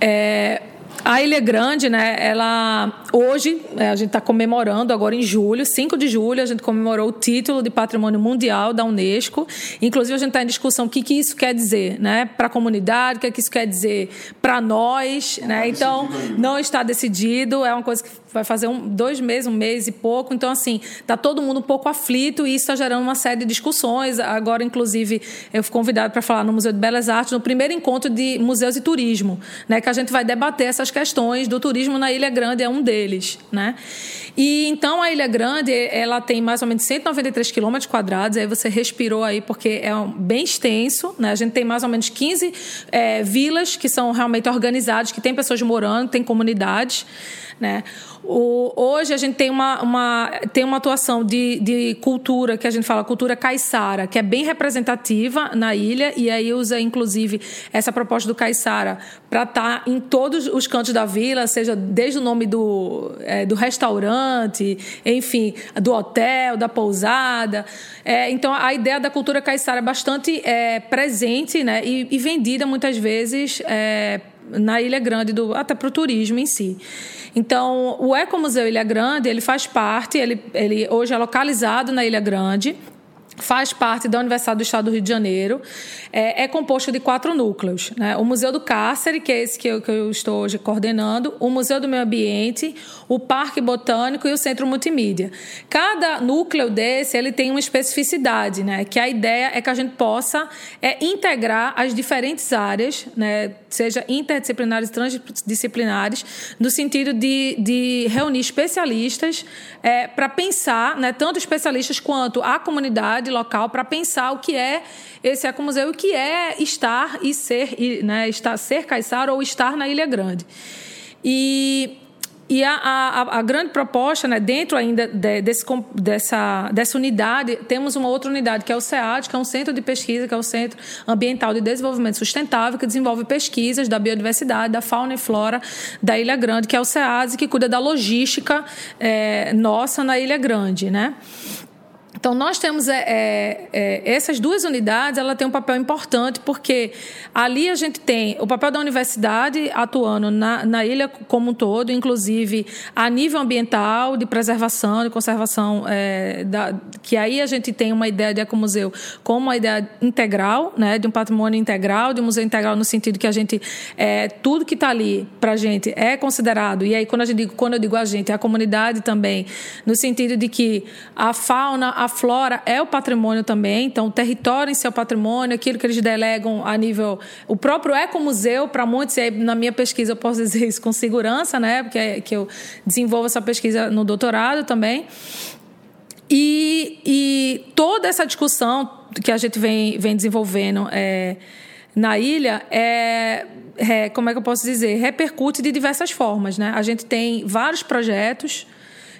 é, a Ilha Grande, né, ela hoje é, a gente está comemorando agora em julho, 5 de julho, a gente comemorou o título de Patrimônio Mundial da Unesco. Inclusive a gente está em discussão o que, que isso quer dizer, né, para a comunidade, o que, que isso quer dizer para nós, não né? Então não está decidido, é uma coisa que vai fazer um, dois meses, um mês e pouco. Então, assim, está todo mundo um pouco aflito e isso está gerando uma série de discussões. Agora, inclusive, eu fui convidado para falar no Museu de Belas Artes, no primeiro encontro de museus e turismo, né, que a gente vai debater essas questões do turismo na Ilha Grande, é um deles. Né? E então a Ilha Grande, ela tem mais ou menos 193 quilômetros quadrados, aí você respirou aí, porque é bem extenso, né? a gente tem mais ou menos 15 é, vilas que são realmente organizadas, que tem pessoas morando, tem comunidades. Né? O, hoje a gente tem uma, uma, tem uma atuação de, de cultura, que a gente fala cultura caiçara, que é bem representativa na ilha, e aí usa, inclusive, essa proposta do caiçara para estar tá em todos os cantos da vila, seja desde o nome do, é, do restaurante, enfim, do hotel, da pousada. É, então, a ideia da cultura caiçara é bastante é, presente né, e, e vendida muitas vezes é, na Ilha Grande, do, até para o turismo em si. Então, o Ecomuseu Ilha Grande, ele faz parte, ele, ele hoje é localizado na Ilha Grande, faz parte da Universidade do Estado do Rio de Janeiro, é, é composto de quatro núcleos. Né? O Museu do Cárcere, que é esse que eu, que eu, estou hoje coordenando, o Museu do Meio Ambiente, o Parque Botânico e o Centro Multimídia. Cada núcleo desse ele tem uma especificidade, né? que a ideia é que a gente possa é, integrar as diferentes áreas, né? seja interdisciplinares e transdisciplinares, no sentido de, de reunir especialistas é, para pensar, né? tanto especialistas quanto a comunidade local, para pensar o que é esse ecomuseu, o que é estar e ser, né, estar, ser caiçara ou estar na Ilha Grande. E e a, a, a, grande proposta, né, dentro ainda de, desse, dessa, dessa unidade, temos uma outra unidade, que é o SEAD, que é um centro de pesquisa, que é o Centro Ambiental de Desenvolvimento Sustentável, que desenvolve pesquisas da biodiversidade, da fauna e flora da Ilha Grande, que é o SEAD, que cuida da logística é, nossa na Ilha Grande. Né? Então, nós temos é, é, é, essas duas unidades, ela tem um papel importante, porque ali a gente tem o papel da universidade atuando na, na ilha como um todo, inclusive a nível ambiental, de preservação, de conservação, é, da, que aí a gente tem uma ideia de ecomuseu como uma ideia integral, né, de um patrimônio integral, de um museu integral no sentido que a gente, é, tudo que está ali para a gente é considerado, e aí quando, a gente, quando eu digo a gente, é a comunidade também, no sentido de que a fauna, a flora é o patrimônio também, então o território em seu patrimônio, aquilo que eles delegam a nível. O próprio ecomuseu, para muitos, e aí, na minha pesquisa eu posso dizer isso com segurança, né? Porque é, que eu desenvolvo essa pesquisa no doutorado também. E, e toda essa discussão que a gente vem, vem desenvolvendo é, na ilha é, é, como é que eu posso dizer, repercute de diversas formas. Né? A gente tem vários projetos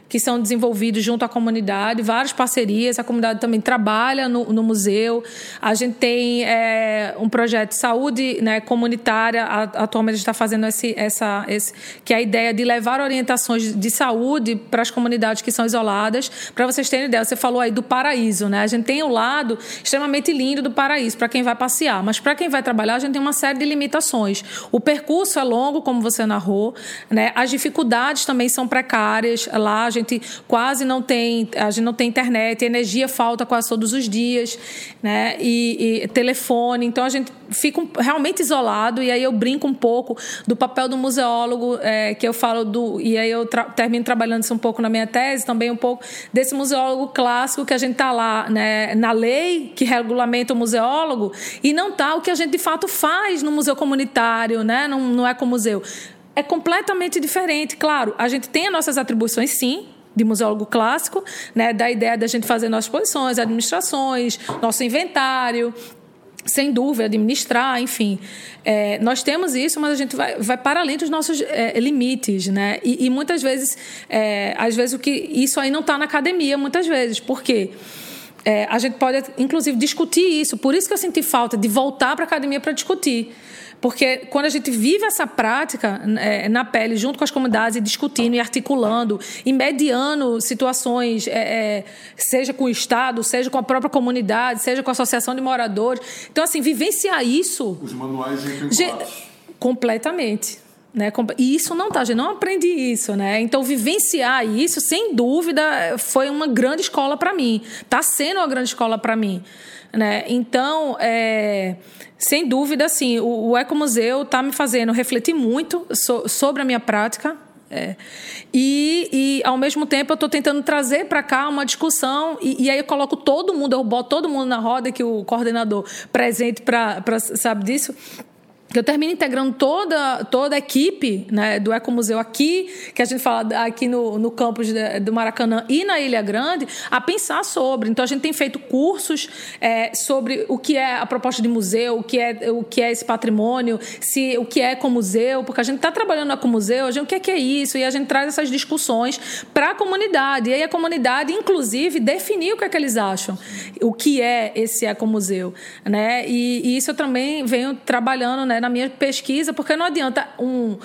que são desenvolvidos junto à comunidade, várias parcerias. A comunidade também trabalha no, no museu. A gente tem é, um projeto de saúde né, comunitária. Atualmente a gente está fazendo esse, essa, esse, que é a ideia de levar orientações de saúde para as comunidades que são isoladas. Para vocês terem ideia, você falou aí do paraíso, né? A gente tem o lado extremamente lindo do paraíso para quem vai passear, mas para quem vai trabalhar a gente tem uma série de limitações. O percurso é longo, como você narrou, né? As dificuldades também são precárias. Lá a gente quase não tem, a gente não tem internet, energia falta quase todos os dias, né? E, e telefone. Então a gente fica realmente isolado. E aí eu brinco um pouco do papel do museólogo, é, que eu falo do. E aí eu tra termino trabalhando isso um pouco na minha tese, também um pouco desse museólogo clássico que a gente está lá, né? Na lei que regulamenta o museólogo e não está o que a gente de fato faz no museu comunitário, né? Não, não é com museu é completamente diferente. Claro, a gente tem as nossas atribuições, sim, de museólogo clássico, né, da ideia da gente fazer nossas posições, administrações, nosso inventário, sem dúvida, administrar, enfim. É, nós temos isso, mas a gente vai, vai para além dos nossos é, limites, né? E, e muitas vezes, é, às vezes, o que isso aí não está na academia, muitas vezes. Por quê? É, a gente pode, inclusive, discutir isso. Por isso que eu senti falta de voltar para a academia para discutir. Porque quando a gente vive essa prática é, na pele, junto com as comunidades, e discutindo e articulando, e mediando situações, é, é, seja com o Estado, seja com a própria comunidade, seja com a associação de moradores. Então, assim, vivenciar isso. Os manuais entram Completamente. Né? E isso não tá, a gente não aprende isso, né? Então vivenciar isso, sem dúvida, foi uma grande escola para mim. Está sendo uma grande escola para mim, né? Então, é, sem dúvida, assim, o, o Ecomuseu está me fazendo refletir muito so, sobre a minha prática. É. E, e, ao mesmo tempo, eu estou tentando trazer para cá uma discussão, e, e, aí eu coloco todo mundo, eu boto todo mundo na roda, que o coordenador presente para sabe disso, eu termino integrando toda, toda a equipe né, do Ecomuseu aqui, que a gente fala aqui no, no campus do Maracanã e na Ilha Grande, a pensar sobre. Então, a gente tem feito cursos é, sobre o que é a proposta de museu, o que é, o que é esse patrimônio, se, o que é Ecomuseu, porque a gente está trabalhando no Ecomuseu, a gente, o que é, que é isso? E a gente traz essas discussões para a comunidade. E aí a comunidade, inclusive, definir o que é que eles acham, o que é esse Ecomuseu. Né? E, e isso eu também venho trabalhando né, na minha pesquisa, porque não adianta um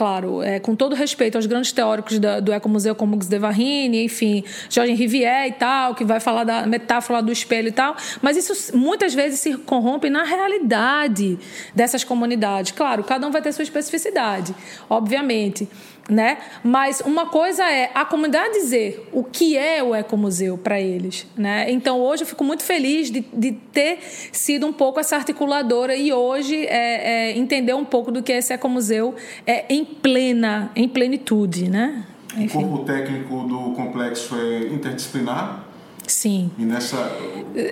claro, é, com todo respeito aos grandes teóricos da, do Ecomuseu, como Guz de Varrini, enfim, Jorge Rivière e tal, que vai falar da metáfora do espelho e tal, mas isso muitas vezes se corrompe na realidade dessas comunidades. Claro, cada um vai ter sua especificidade, obviamente né? Mas uma coisa é a comunidade dizer o que é o ecomuseu para eles, né? Então hoje eu fico muito feliz de, de ter sido um pouco essa articuladora e hoje é, é entender um pouco do que é esse ecomuseu é, em plena, em plenitude, né? Enfim. O corpo técnico do complexo é interdisciplinar? Sim. E nessa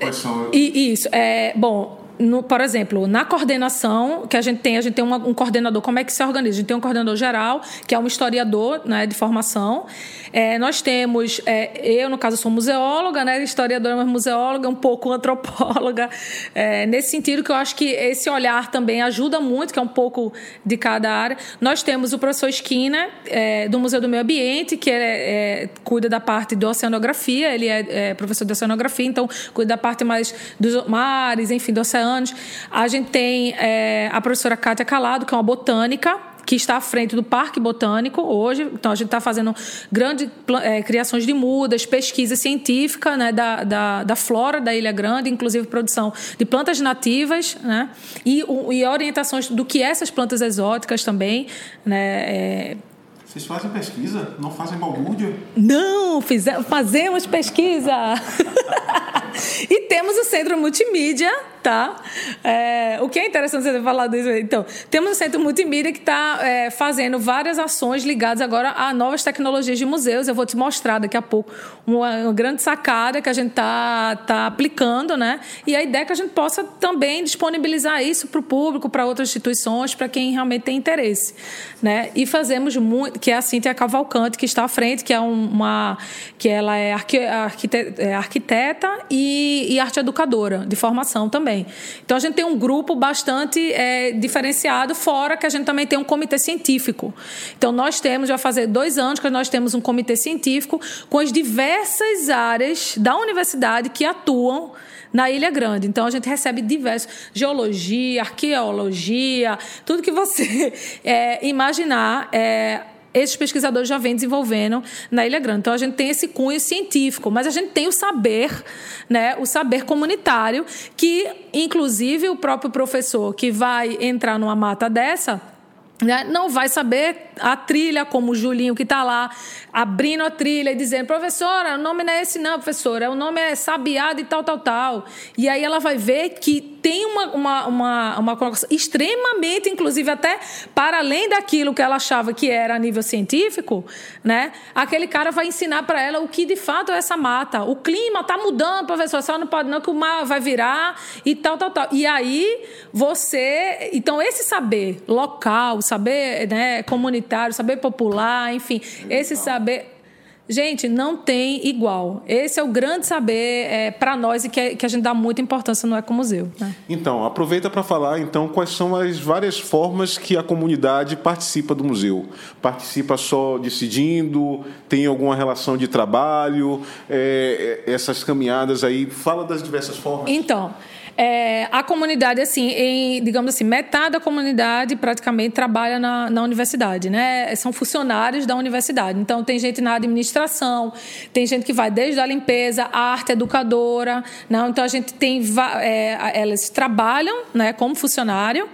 quais são... E, isso é bom no, por exemplo, na coordenação que a gente tem, a gente tem uma, um coordenador, como é que se organiza? A gente tem um coordenador geral, que é um historiador né, de formação. É, nós temos, é, eu, no caso, sou museóloga, né, historiadora, mas museóloga, um pouco antropóloga, é, nesse sentido que eu acho que esse olhar também ajuda muito, que é um pouco de cada área. Nós temos o professor Esquina, é, do Museu do Meio Ambiente, que é, é, cuida da parte de oceanografia, ele é, professor de oceanografia, então cuida da parte mais dos mares, enfim, do oceano anos. A gente tem é, a professora Kátia Calado, que é uma botânica, que está à frente do Parque Botânico hoje. Então, a gente está fazendo grandes é, criações de mudas, pesquisa científica né, da, da, da, flora da Ilha Grande, inclusive produção de plantas nativas, né, e, e orientações do que essas plantas exóticas também. Né, é... Vocês fazem pesquisa? Não fazem balbúrdia? Não, fazemos pesquisa! e temos o Centro Multimídia, tá? É, o que é interessante você ter falado isso. Então, temos o Centro Multimídia que está é, fazendo várias ações ligadas agora a novas tecnologias de museus. Eu vou te mostrar daqui a pouco uma, uma grande sacada que a gente está tá aplicando, né? E a ideia é que a gente possa também disponibilizar isso para o público, para outras instituições, para quem realmente tem interesse, né? E fazemos muito, que é a Cíntia Cavalcante, que está à frente, que é uma, que ela é, arqui, arquiteta, é arquiteta e, e arte educadora, de formação também. Então a gente tem um grupo bastante é, diferenciado, fora que a gente também tem um comitê científico. Então nós temos, já fazer dois anos que nós temos um comitê científico com as diversas áreas da universidade que atuam na Ilha Grande. Então a gente recebe diversos geologia, arqueologia, tudo que você é, imaginar. É, esses pesquisadores já vêm desenvolvendo na Ilha Grande. Então a gente tem esse cunho científico, mas a gente tem o saber, né, o saber comunitário, que inclusive o próprio professor que vai entrar numa mata dessa né, não vai saber a trilha, como o Julinho que está lá abrindo a trilha e dizendo, professora, o nome não é esse não, professora, o nome é Sabiá e tal, tal, tal. E aí ela vai ver que tem uma, uma, uma, uma colocação extremamente, inclusive até para além daquilo que ela achava que era a nível científico, né? Aquele cara vai ensinar para ela o que de fato é essa mata. O clima está mudando, professor, só não pode não que o mar vai virar e tal, tal, tal. E aí você, então esse saber local, saber né, comunitário, saber popular, enfim, esse saber Gente, não tem igual. Esse é o grande saber é, para nós e que, é, que, a gente dá muita importância no Ecomuseu. Né? Então, aproveita para falar então quais são as várias formas que a comunidade participa do museu. Participa só decidindo, tem alguma relação de trabalho, é, é essas caminhadas aí. Fala das diversas formas. Então. É, a comunidade, assim, em, digamos assim, metade da comunidade praticamente trabalha na, na universidade, né? São funcionários da universidade. Então, tem gente na administração, tem gente que vai desde a limpeza, a arte educadora. Não? Então, a gente tem. É, elas trabalham né, como funcionário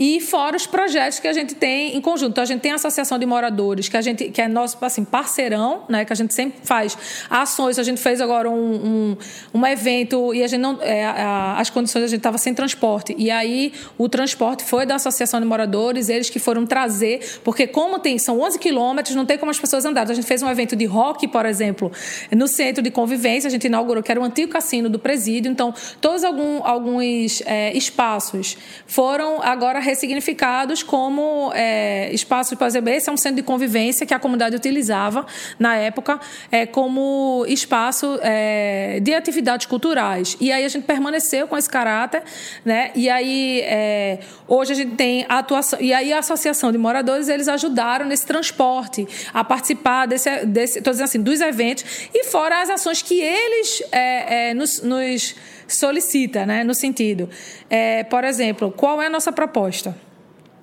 e fora os projetos que a gente tem em conjunto. Então, a gente tem a Associação de Moradores, que a gente que é nosso assim, parceirão, né? que a gente sempre faz ações. A gente fez agora um, um, um evento e a gente não. É, a, as condições a gente estava sem transporte. E aí o transporte foi da Associação de Moradores, eles que foram trazer, porque como tem, são 11 quilômetros, não tem como as pessoas andarem. A gente fez um evento de rock, por exemplo, no centro de convivência, a gente inaugurou, que era o antigo cassino do presídio. Então, todos algum, alguns é, espaços foram agora ressignificados como é, espaços, exemplo, esse é um centro de convivência que a comunidade utilizava na época é, como espaço é, de atividades culturais. E aí a gente permaneceu com esse caráter, né? E aí é, hoje a gente tem a atuação e aí a associação de moradores eles ajudaram nesse transporte a participar desse, desse dizendo assim, dos eventos e fora as ações que eles é, é, nos, nos solicita, né? No sentido, é, por exemplo, qual é a nossa proposta?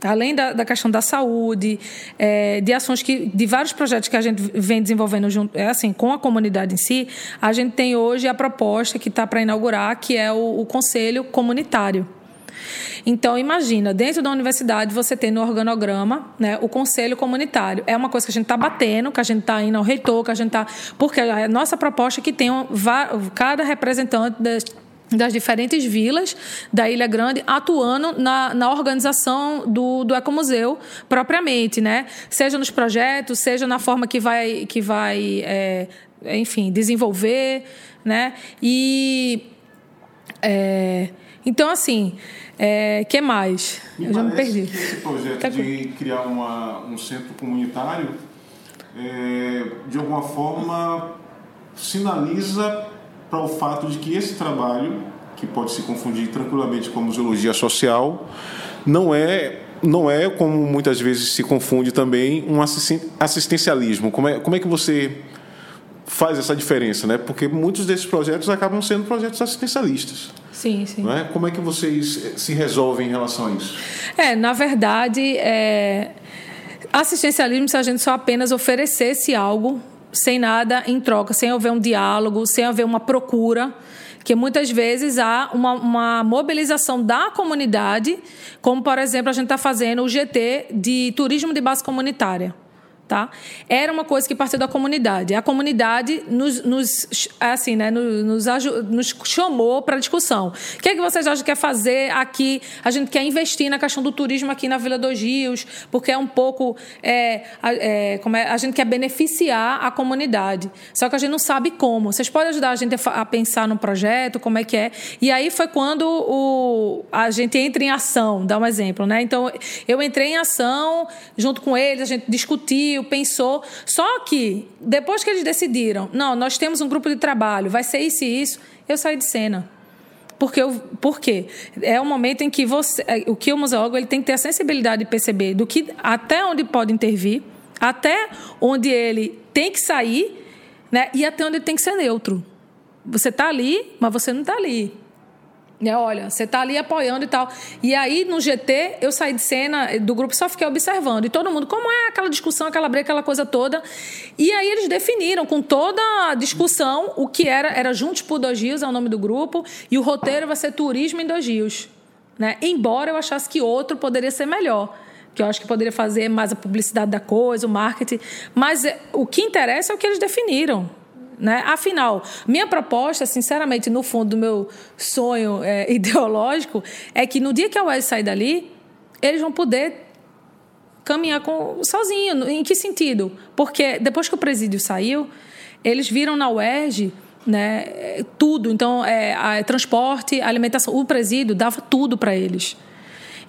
Além da, da questão da saúde, é, de ações que, de vários projetos que a gente vem desenvolvendo junto, é assim, com a comunidade em si, a gente tem hoje a proposta que está para inaugurar, que é o, o conselho comunitário. Então, imagina, dentro da universidade você tem no organograma né, o conselho comunitário. É uma coisa que a gente está batendo, que a gente está indo ao reitor, que a gente está. Porque a nossa proposta é que tenha cada representante diferentes vilas da Ilha Grande atuando na, na organização do, do Ecomuseu propriamente, né? Seja nos projetos, seja na forma que vai, que vai é, enfim, desenvolver, né? E... É, então, assim, é, que mais? Me Eu já me perdi. Que esse projeto tá de criar uma, um centro comunitário, é, de alguma forma, sinaliza para o fato de que esse trabalho, que pode se confundir tranquilamente com museologia social, não é não é como muitas vezes se confunde também um assistencialismo. Como é, como é que você faz essa diferença, né? Porque muitos desses projetos acabam sendo projetos assistencialistas. Sim, sim. Não é? Como é que vocês se resolvem em relação a isso? É, na verdade, é... assistencialismo se a gente só apenas oferecesse algo sem nada em troca, sem haver um diálogo, sem haver uma procura, que muitas vezes há uma, uma mobilização da comunidade, como, por exemplo, a gente está fazendo o GT de turismo de base comunitária. Tá? Era uma coisa que partiu da comunidade. A comunidade nos, nos assim, né, nos, nos chamou para discussão. O que, é que vocês acham que quer fazer aqui? A gente quer investir na questão do turismo aqui na Vila dos Rios, porque é um pouco. É, é, como é, a gente quer beneficiar a comunidade. Só que a gente não sabe como. Vocês podem ajudar a gente a, a pensar no projeto, como é que é. E aí foi quando o, a gente entra em ação, dá um exemplo. Né? Então, eu entrei em ação junto com eles, a gente discutiu pensou. Só que, depois que eles decidiram, não, nós temos um grupo de trabalho, vai ser isso e isso, eu saí de cena. Porque, por quê? É o momento em que você, é, o que o museólogo ele tem que ter a sensibilidade de perceber do que até onde pode intervir, até onde ele tem que sair, né? E até onde ele tem que ser neutro. Você está ali, mas você não está ali. É, olha, você está ali apoiando e tal. E aí, no GT, eu saí de cena do grupo só fiquei observando. E todo mundo, como é aquela discussão, aquela briga, aquela coisa toda. E aí eles definiram, com toda a discussão, o que era. Era Juntos por Dois Rios, é o nome do grupo. E o roteiro vai ser Turismo em Dois Rios. Né? Embora eu achasse que outro poderia ser melhor. Que eu acho que poderia fazer mais a publicidade da coisa, o marketing. Mas é, o que interessa é o que eles definiram. Né? Afinal, minha proposta, sinceramente, no fundo do meu sonho é, ideológico, é que no dia que a UES sair dali, eles vão poder caminhar com, sozinho. Em que sentido? Porque depois que o presídio saiu, eles viram na UERJ né, tudo. Então, é, a, transporte, alimentação. O presídio dava tudo para eles.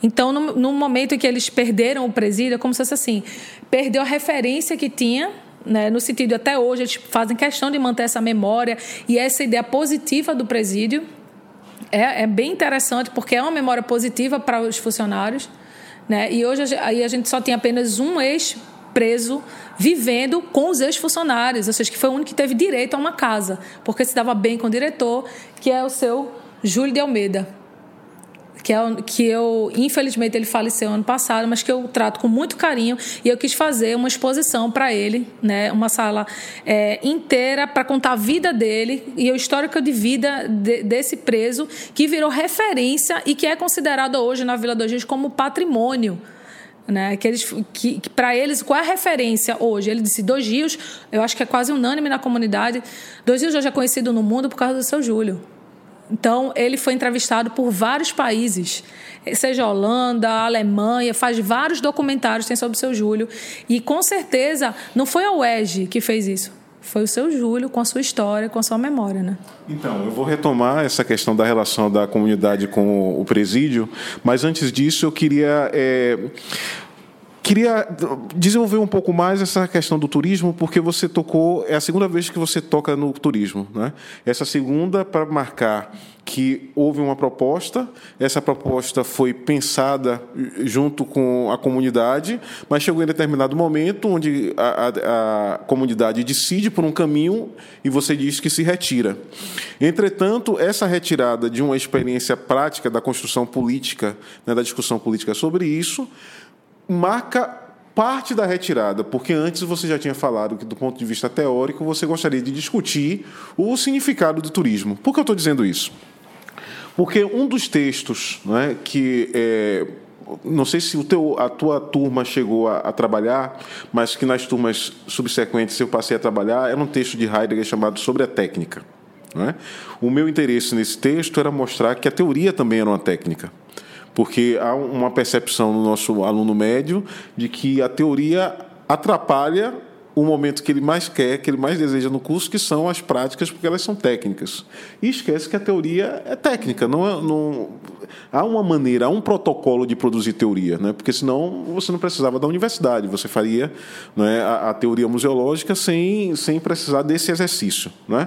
Então, no, no, momento em que eles perderam o presídio, é como se fosse assim: perdeu a referência que tinha né? no sentido até hoje eles fazem questão de manter essa memória e essa ideia positiva do presídio. É, é bem interessante porque é uma memória positiva para os funcionários. Né? E hoje aí a gente só tem apenas um ex-preso vivendo com os ex-funcionários, ou seja, que foi o único que teve direito a uma casa, porque se dava bem com o diretor, que é o seu Júlio de Almeida que, é, que eu, infelizmente, ele faleceu ano passado, mas que eu trato com muito carinho e eu quis fazer uma exposição para ele, né, uma sala é, inteira para contar a vida dele e o histórico de vida de, desse preso que virou referência e que é considerado hoje na Vila dos Rios como patrimônio. Né, que eles, que, que para eles, qual é a referência hoje? Ele disse: Dois Rios, eu acho que é quase unânime na comunidade. Dois Rios hoje é conhecido no mundo por causa do seu Júlio. Então, ele foi entrevistado por vários países, seja Holanda, Alemanha, faz vários documentários tem sobre o seu Júlio. E com certeza não foi a UEG que fez isso. Foi o seu Júlio com a sua história, com a sua memória, né? Então, eu vou retomar essa questão da relação da comunidade com o presídio, mas antes disso eu queria é Queria desenvolver um pouco mais essa questão do turismo, porque você tocou, é a segunda vez que você toca no turismo. Né? Essa segunda para marcar que houve uma proposta, essa proposta foi pensada junto com a comunidade, mas chegou em determinado momento onde a, a, a comunidade decide por um caminho e você diz que se retira. Entretanto, essa retirada de uma experiência prática da construção política, né, da discussão política sobre isso, marca parte da retirada, porque antes você já tinha falado que, do ponto de vista teórico, você gostaria de discutir o significado do turismo. Por que eu estou dizendo isso? Porque um dos textos né, que. É, não sei se o teu, a tua turma chegou a, a, trabalhar, mas que nas turmas subsequentes eu passei a trabalhar, era um texto de Heidegger chamado Sobre a Técnica. Né? O meu interesse nesse texto era mostrar que a teoria também era uma técnica porque há uma percepção no nosso aluno médio de que a teoria atrapalha o momento que ele mais quer, que ele mais deseja no curso, que são as práticas, porque elas são técnicas. E esquece que a teoria é técnica, não, é, não há uma maneira, há um protocolo de produzir teoria, né? porque senão você não precisava da universidade, você faria né, a, a teoria museológica sem, sem precisar desse exercício. Né?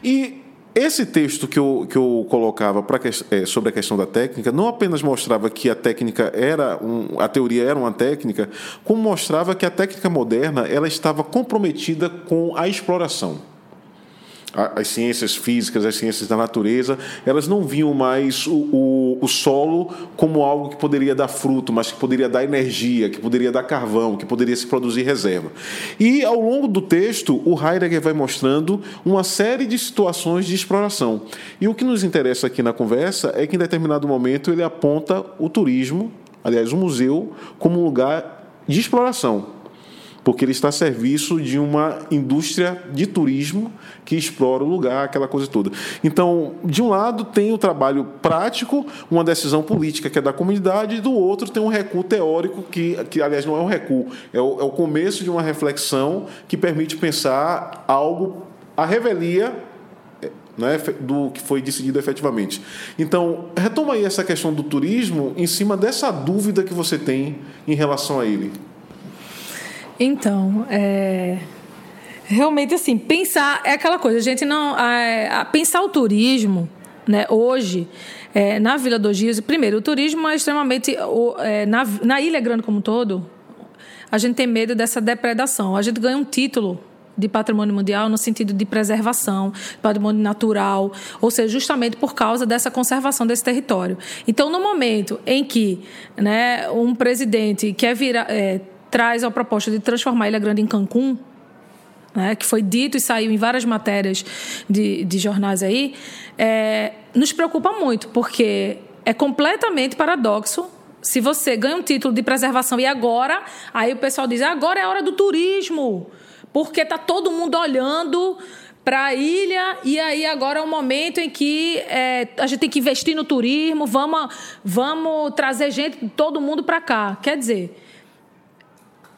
E esse texto que eu, que eu colocava pra, é, sobre a questão da técnica não apenas mostrava que a técnica era um, a teoria era uma técnica, como mostrava que a técnica moderna ela estava comprometida com a exploração as ciências físicas, as ciências da natureza, elas não viam mais o, o, o, solo como algo que poderia dar fruto, mas que poderia dar energia, que poderia dar carvão, que poderia se produzir reserva. E ao longo do texto, o Heidegger vai mostrando uma série de situações de exploração. E o que nos interessa aqui na conversa é que em determinado momento ele aponta o turismo, aliás, o museu, como um lugar de exploração porque ele está a serviço de uma indústria de turismo que explora o lugar, aquela coisa toda. Então, de um lado tem o trabalho prático, uma decisão política que é da comunidade, e do outro tem um recuo teórico que, que aliás, não é um recuo, é o, é o começo de uma reflexão que permite pensar algo a revelia né, do que foi decidido efetivamente. Então, retoma aí essa questão do turismo em cima dessa dúvida que você tem em relação a ele. Então, é, realmente assim, pensar é aquela coisa, a gente não. A, a pensar o turismo né, hoje, é, na Vila dos Rios, primeiro, o turismo é extremamente. O, é, na, na Ilha Grande como um todo, a gente tem medo dessa depredação. A gente ganha um título de patrimônio mundial no sentido de preservação, patrimônio natural, ou seja, justamente por causa dessa conservação desse território. Então, no momento em que né, um presidente quer virar, é, traz a proposta de transformar a Ilha Grande em Cancún, né, que foi dito e saiu em várias matérias de, de jornais aí, é, nos preocupa muito, porque é completamente paradoxo se você ganha um título de preservação e agora, aí o pessoal diz, agora é a hora do turismo porque está todo mundo olhando para a ilha e aí agora é o momento em que é, a gente tem que investir no turismo, vamos, vamos trazer gente, todo mundo para cá. Quer dizer,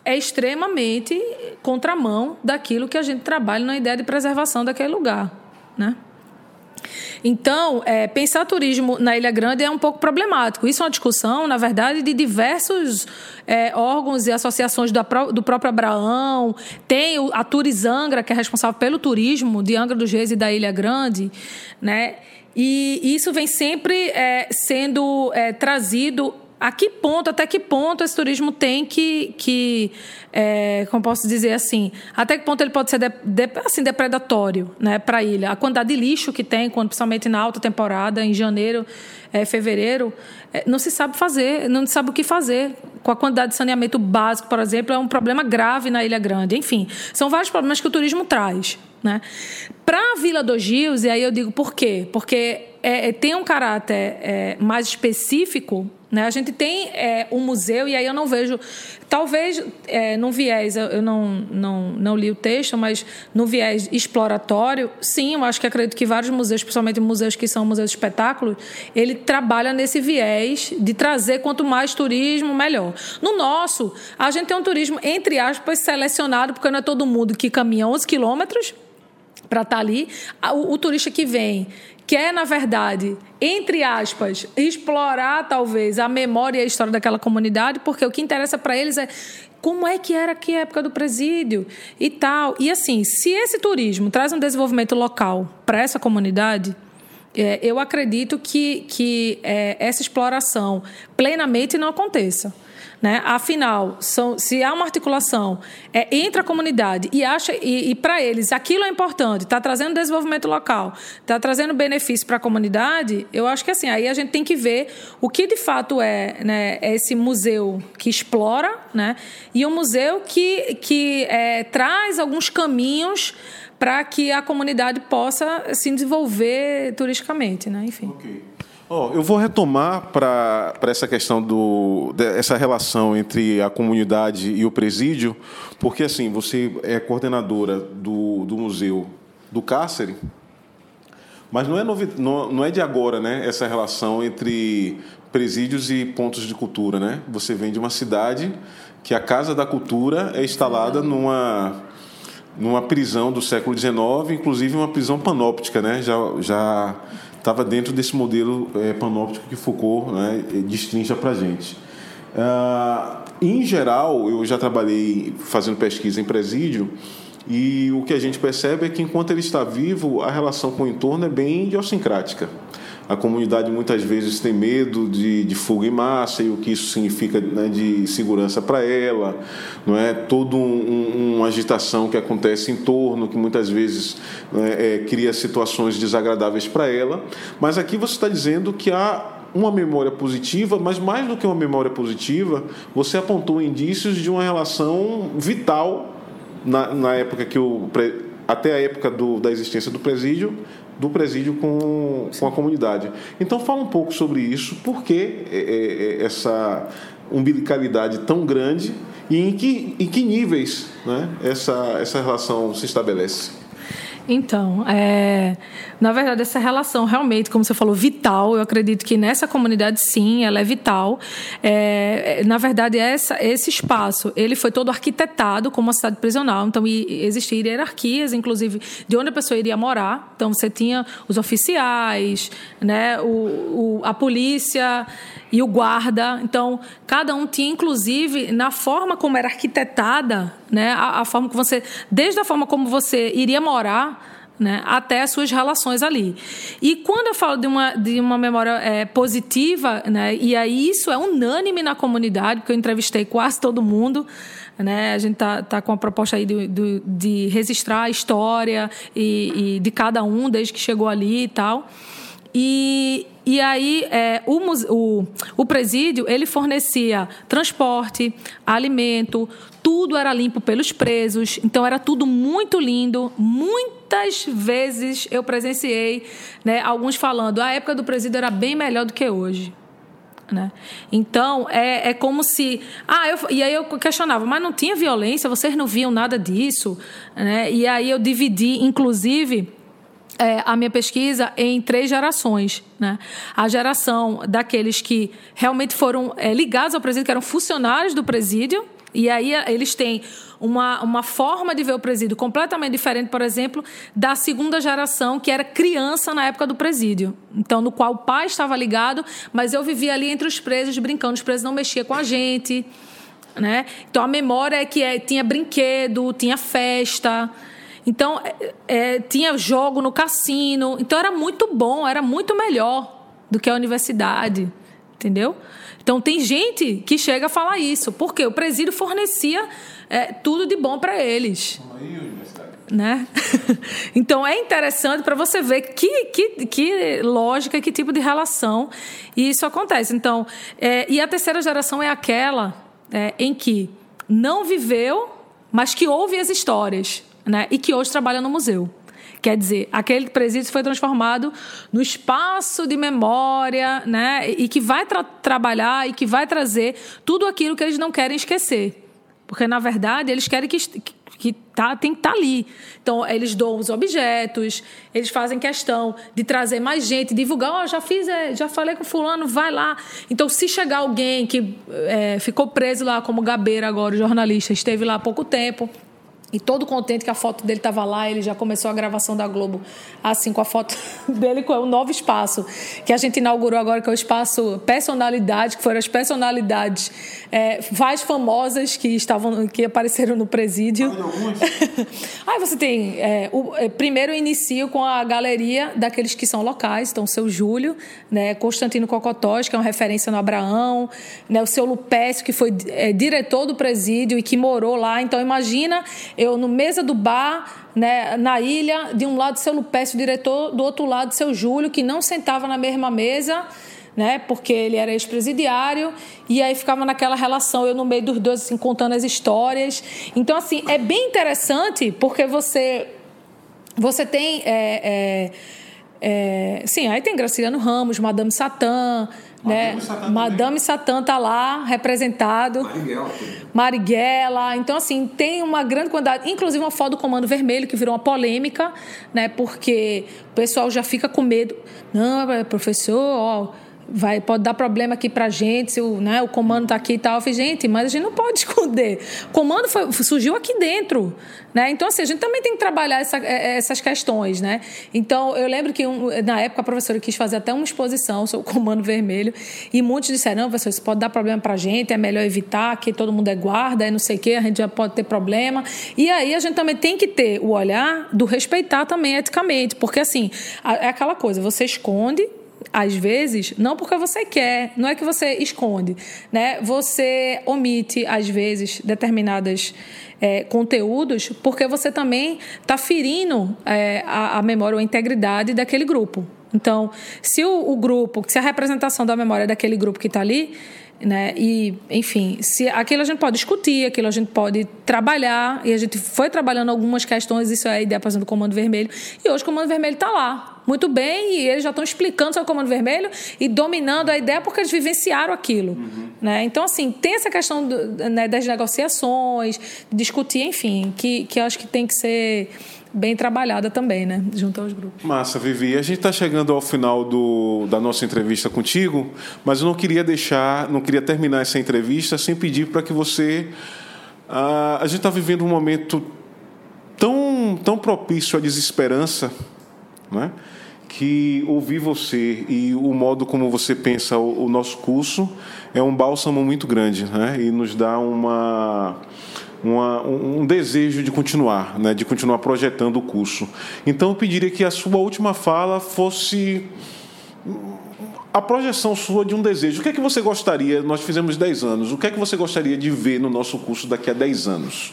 é extremamente contramão daquilo que a gente trabalha na ideia de preservação daquele lugar, né? Então, é, pensar turismo na Ilha Grande é um pouco problemático. Isso é uma discussão, na verdade, de diversos é, órgãos e associações do, próprio Abraão. Tem a Turizangra, que é responsável pelo turismo de Angra dos Reis e da Ilha Grande. Né? E isso vem sempre é, sendo é, trazido a que ponto, até que ponto esse turismo tem que, que é, como posso dizer assim, até que ponto ele pode ser de, de, assim, depredatório né, para a ilha. A quantidade de lixo que tem, quando, principalmente na alta temporada, em janeiro, é, fevereiro, é, não se sabe fazer, não se sabe o que fazer. Com a quantidade de saneamento básico, por exemplo, é um problema grave na Ilha Grande. Enfim, são vários problemas que o turismo traz. Né? Para a Vila dos Rios, e aí eu digo por quê? Porque é, é tem um caráter é, mais específico né? A gente tem é, um museu, e aí eu não vejo, talvez é, num viés, eu não, não, não li o texto, mas no viés exploratório, sim, eu acho que acredito que vários museus, principalmente museus que são museus de espetáculos, ele trabalha nesse viés de trazer quanto mais turismo, melhor. No nosso, a gente tem um turismo, entre aspas, selecionado, porque não é todo mundo que caminha 11 quilômetros para estar tá ali. O, o turista que vem, quer, na verdade, entre aspas, explorar talvez a memória e a história daquela comunidade, porque o que interessa para eles é como é que era aqui a época do presídio e tal. E assim, se esse turismo traz um desenvolvimento local para essa comunidade, é, eu acredito que, que é, essa exploração plenamente não aconteça. Né? Afinal, são, se há uma articulação é, entre a comunidade e acha e, e para eles aquilo é importante, está trazendo desenvolvimento local, está trazendo benefício para a comunidade, eu acho que assim aí a gente tem que ver o que de fato é, né, é esse museu que explora, né, e um museu que que é, traz alguns caminhos para que a comunidade possa se desenvolver turisticamente, né? Enfim. Okay. Oh, eu vou retomar para essa questão do essa relação entre a comunidade e o presídio, porque assim você é coordenadora do, do museu do cárcere, mas não é novi, não, não é de agora, né? Essa relação entre presídios e pontos de cultura, né? Você vem de uma cidade que a Casa da Cultura é instalada numa numa prisão do século XIX, inclusive uma prisão panóptica, né? Já já estava dentro desse modelo é, panóptico que Foucault né, destrincha para gente. Ah, em geral, eu já trabalhei fazendo pesquisa em presídio e o que a gente percebe é que enquanto ele está vivo, a relação com o entorno é bem idiosincrática. A comunidade muitas vezes tem medo de, de fuga em massa e o que isso significa né, de segurança para ela, não é? Toda um, um, uma agitação que acontece em torno, que muitas vezes né, é, cria situações desagradáveis para ela. Mas aqui você está dizendo que há uma memória positiva, mas mais do que uma memória positiva, você apontou indícios de uma relação vital na, na época que o até a época do, da existência do presídio do presídio com, com a comunidade. Então, fala um pouco sobre isso, por que é, é, é, essa umbilicalidade tão grande e em que, em que níveis né, essa, essa relação se estabelece. Então, é, na verdade, essa relação realmente, como você falou, vital. Eu acredito que nessa comunidade, sim, ela é vital. É, na verdade, essa, esse espaço, ele foi todo arquitetado como uma cidade prisional. Então, existiam hierarquias, inclusive, de onde a pessoa iria morar. Então, você tinha os oficiais, né, o, o a polícia e o guarda. Então, cada um tinha, inclusive, na forma como era arquitetada, né, a, a forma que você, desde a forma como você iria morar, né, até as suas relações ali. E quando eu falo de uma, de uma memória é, positiva, né, e aí isso é unânime na comunidade, porque eu entrevistei quase todo mundo, né, a gente está tá com a proposta aí de, de, de registrar a história e, e, de cada um desde que chegou ali e tal. E, e aí é, o, o, o presídio ele fornecia transporte, alimento, tudo era limpo pelos presos, então era tudo muito lindo. Muitas vezes eu presenciei né, alguns falando a época do presídio era bem melhor do que hoje. Né? Então, é, é como se. Ah, eu, e aí eu questionava, mas não tinha violência, vocês não viam nada disso? Né? E aí eu dividi, inclusive. É, a minha pesquisa em três gerações. Né? A geração daqueles que realmente foram é, ligados ao presídio, que eram funcionários do presídio, e aí eh, eles têm uma, uma forma de ver o presídio completamente diferente, por exemplo, da segunda geração, que era criança na época do presídio. Então, no qual o pai estava ligado, mas eu vivia ali entre os presos, brincando. Os presos não mexiam com a gente. Né? Então, a memória é que é, tinha brinquedo, tinha festa. Então, é, tinha jogo no cassino. Então, era muito bom, era muito melhor do que a universidade. Entendeu? Então tem gente que chega a falar isso, porque o presídio fornecia é, tudo de bom para eles. Né? então é interessante para você ver que, que, que lógica, que tipo de relação isso acontece. Então, é, e a terceira geração é aquela é, em que não viveu, mas que ouve as histórias, né? E que hoje trabalha no museu. Quer dizer, aquele presídio foi transformado no espaço de memória, né? E que vai tra trabalhar e que vai trazer tudo aquilo que eles não querem esquecer. Porque, na verdade, eles querem que, que tá, tem que estar tá ali. Então, eles doam os objetos, eles fazem questão de trazer mais gente, divulgar, ó, oh, já fiz, é, já falei com fulano, vai lá. Então, se chegar alguém que é, ficou preso lá, como Gabeira agora, o jornalista, esteve lá há pouco tempo, e todo contente que a foto dele estava lá, ele já começou a gravação da Globo, assim, com a foto dele com o novo espaço que a gente inaugurou agora, que é o espaço Personalidade, que foram as personalidades é, mais famosas que estavam que apareceram no presídio. Aí você tem. É, o, é, primeiro eu inicio com a galeria daqueles que são locais, então o seu Júlio, né, Constantino Cocotós, que é uma referência no Abraão, né, o seu Lupécio, que foi é, diretor do presídio e que morou lá. Então imagina eu no mesa do bar, né, na ilha, de um lado seu Lupécio, diretor, do outro lado seu Júlio, que não sentava na mesma mesa, né, porque ele era ex-presidiário, e aí ficava naquela relação, eu no meio dos dois, assim, contando as histórias. Então, assim, é bem interessante, porque você, você tem... É, é, é, sim, aí tem Graciliano Ramos, Madame Satã, né? Satã Madame Satã está lá representado. Marighella. Marighella. Então, assim, tem uma grande quantidade. Inclusive uma foto do Comando Vermelho, que virou uma polêmica, né? Porque o pessoal já fica com medo. Não, professor, ó vai, pode dar problema aqui pra gente, se o, né, o comando tá aqui e tal. Eu falei, gente, mas a gente não pode esconder. O comando foi, surgiu aqui dentro. Né? Então, assim, a gente também tem que trabalhar essa, é, é, essas questões. Né? Então, eu lembro que um, na época a professora quis fazer até uma exposição sobre o comando vermelho, e muitos disseram, não, professor, isso pode dar problema pra gente, é melhor evitar, que todo mundo é guarda, é não sei o quê, a gente já pode ter problema. E aí a gente também tem que ter o olhar do respeitar também eticamente, porque assim, é aquela coisa, você esconde às vezes, não porque você quer, não é que você esconde, né? Você omite, às vezes, determinados é, conteúdos porque você também está ferindo é, a, a, memória ou a integridade daquele grupo. Então, se o, o grupo, se a representação da memória daquele grupo que está ali né? E, enfim, se aquilo a gente pode discutir, aquilo a gente pode trabalhar, e a gente foi trabalhando algumas questões, isso é a ideia, por exemplo, do Comando Vermelho, e hoje o Comando Vermelho está lá, muito bem, e eles já estão explicando sobre o Comando Vermelho e dominando a ideia porque eles vivenciaram aquilo. Uhum. Né? Então, assim, tem essa questão do, né, das negociações, discutir, enfim, que, que eu acho que tem que ser bem trabalhada também, né? Junto aos grupos. Massa, Vivi. A gente está chegando ao final do, da nossa entrevista contigo, mas eu não queria deixar, não queria terminar essa entrevista sem pedir para que você. Uh, a gente está vivendo um momento tão, tão propício à desesperança, né? Que ouvir você e o modo como você pensa o, nosso curso é um bálsamo muito grande, né? E nos dá uma uma, um, um, desejo de continuar, né, de continuar projetando o curso. Então eu pediria que a sua última fala fosse a projeção sua de um desejo. O que é que você gostaria? Nós fizemos 10 anos. O que é que você gostaria de ver no nosso curso daqui a 10 anos?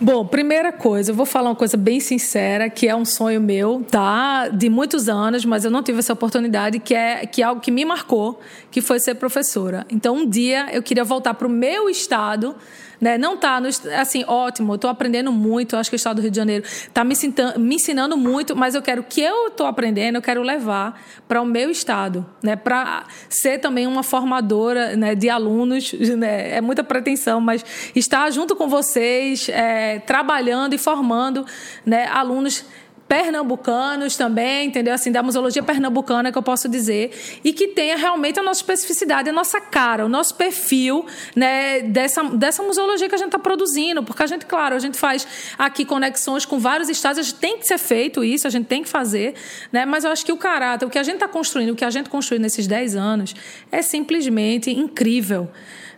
Bom, primeira coisa, eu vou falar uma coisa bem sincera, que é um sonho meu, tá? De muitos anos, mas eu não tive essa oportunidade, que é, que é algo que me marcou, que foi ser professora. Então, um dia eu queria voltar para o meu estado né? Não está assim, ótimo, eu estou aprendendo muito, acho que o Estado do Rio de Janeiro está me, me, ensinando muito, mas eu quero que eu estou aprendendo, eu quero levar para o meu Estado, né? para ser também uma formadora né, de alunos, né? é muita pretensão, mas estar junto com vocês, é, trabalhando e formando né, alunos pernambucanos também, entendeu? Assim, da museologia pernambucana que eu posso dizer, e que tenha realmente a nossa especificidade, a nossa cara, o nosso perfil, né, dessa, dessa museologia que a gente está produzindo, porque a gente, claro, a gente faz aqui conexões com vários estados, a gente tem que ser feito isso, a gente tem que fazer, né? Mas eu acho que o caráter, o que a gente está construindo, o que a gente construiu nesses 10 anos, é simplesmente incrível.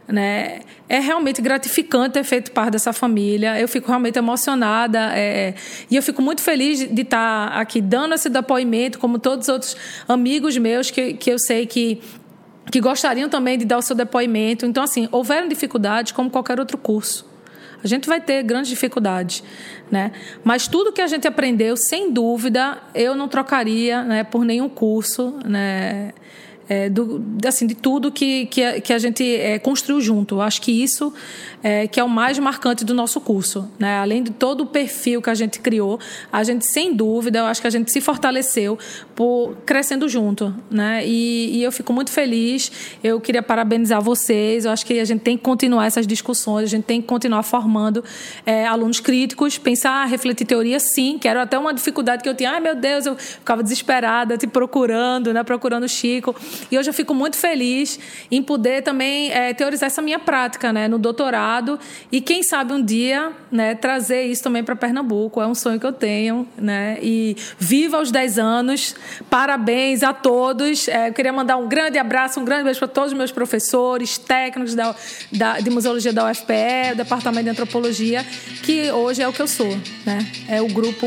Né? É realmente gratificante ter feito parte dessa família. Eu fico realmente emocionada é, e eu fico muito feliz de estar aqui dando esse depoimento, como todos os outros amigos meus que, que eu sei que que gostariam também de dar o seu depoimento. Então, assim, houveram dificuldades como qualquer outro curso. A gente vai ter grandes dificuldades, né? Mas tudo que a gente aprendeu, sem dúvida, eu não trocaria, né, por nenhum curso, né? É, do, assim, de tudo que, que, a, que a gente é, construiu junto. Acho que isso é, que é o mais marcante do nosso curso. Né? Além de todo o perfil que a gente criou, a gente, sem dúvida, eu acho que a gente se fortaleceu por crescendo junto. Né? E, e eu fico muito feliz. Eu queria parabenizar vocês. Eu acho que a gente tem que continuar essas discussões, a gente tem que continuar formando é, alunos críticos, pensar, refletir teoria, sim. Que era até uma dificuldade que eu tinha. Ai, meu Deus, eu ficava desesperada, te procurando, né? procurando o Chico. E hoje eu fico muito feliz em poder também é, teorizar essa minha prática né, no doutorado e quem sabe um dia né, trazer isso também para Pernambuco. É um sonho que eu tenho. Né? E viva os 10 anos. Parabéns a todos. É, eu queria mandar um grande abraço, um grande beijo para todos os meus professores, técnicos da, da, de museologia da UFPE, o Departamento de Antropologia, que hoje é o que eu sou. Né? É o grupo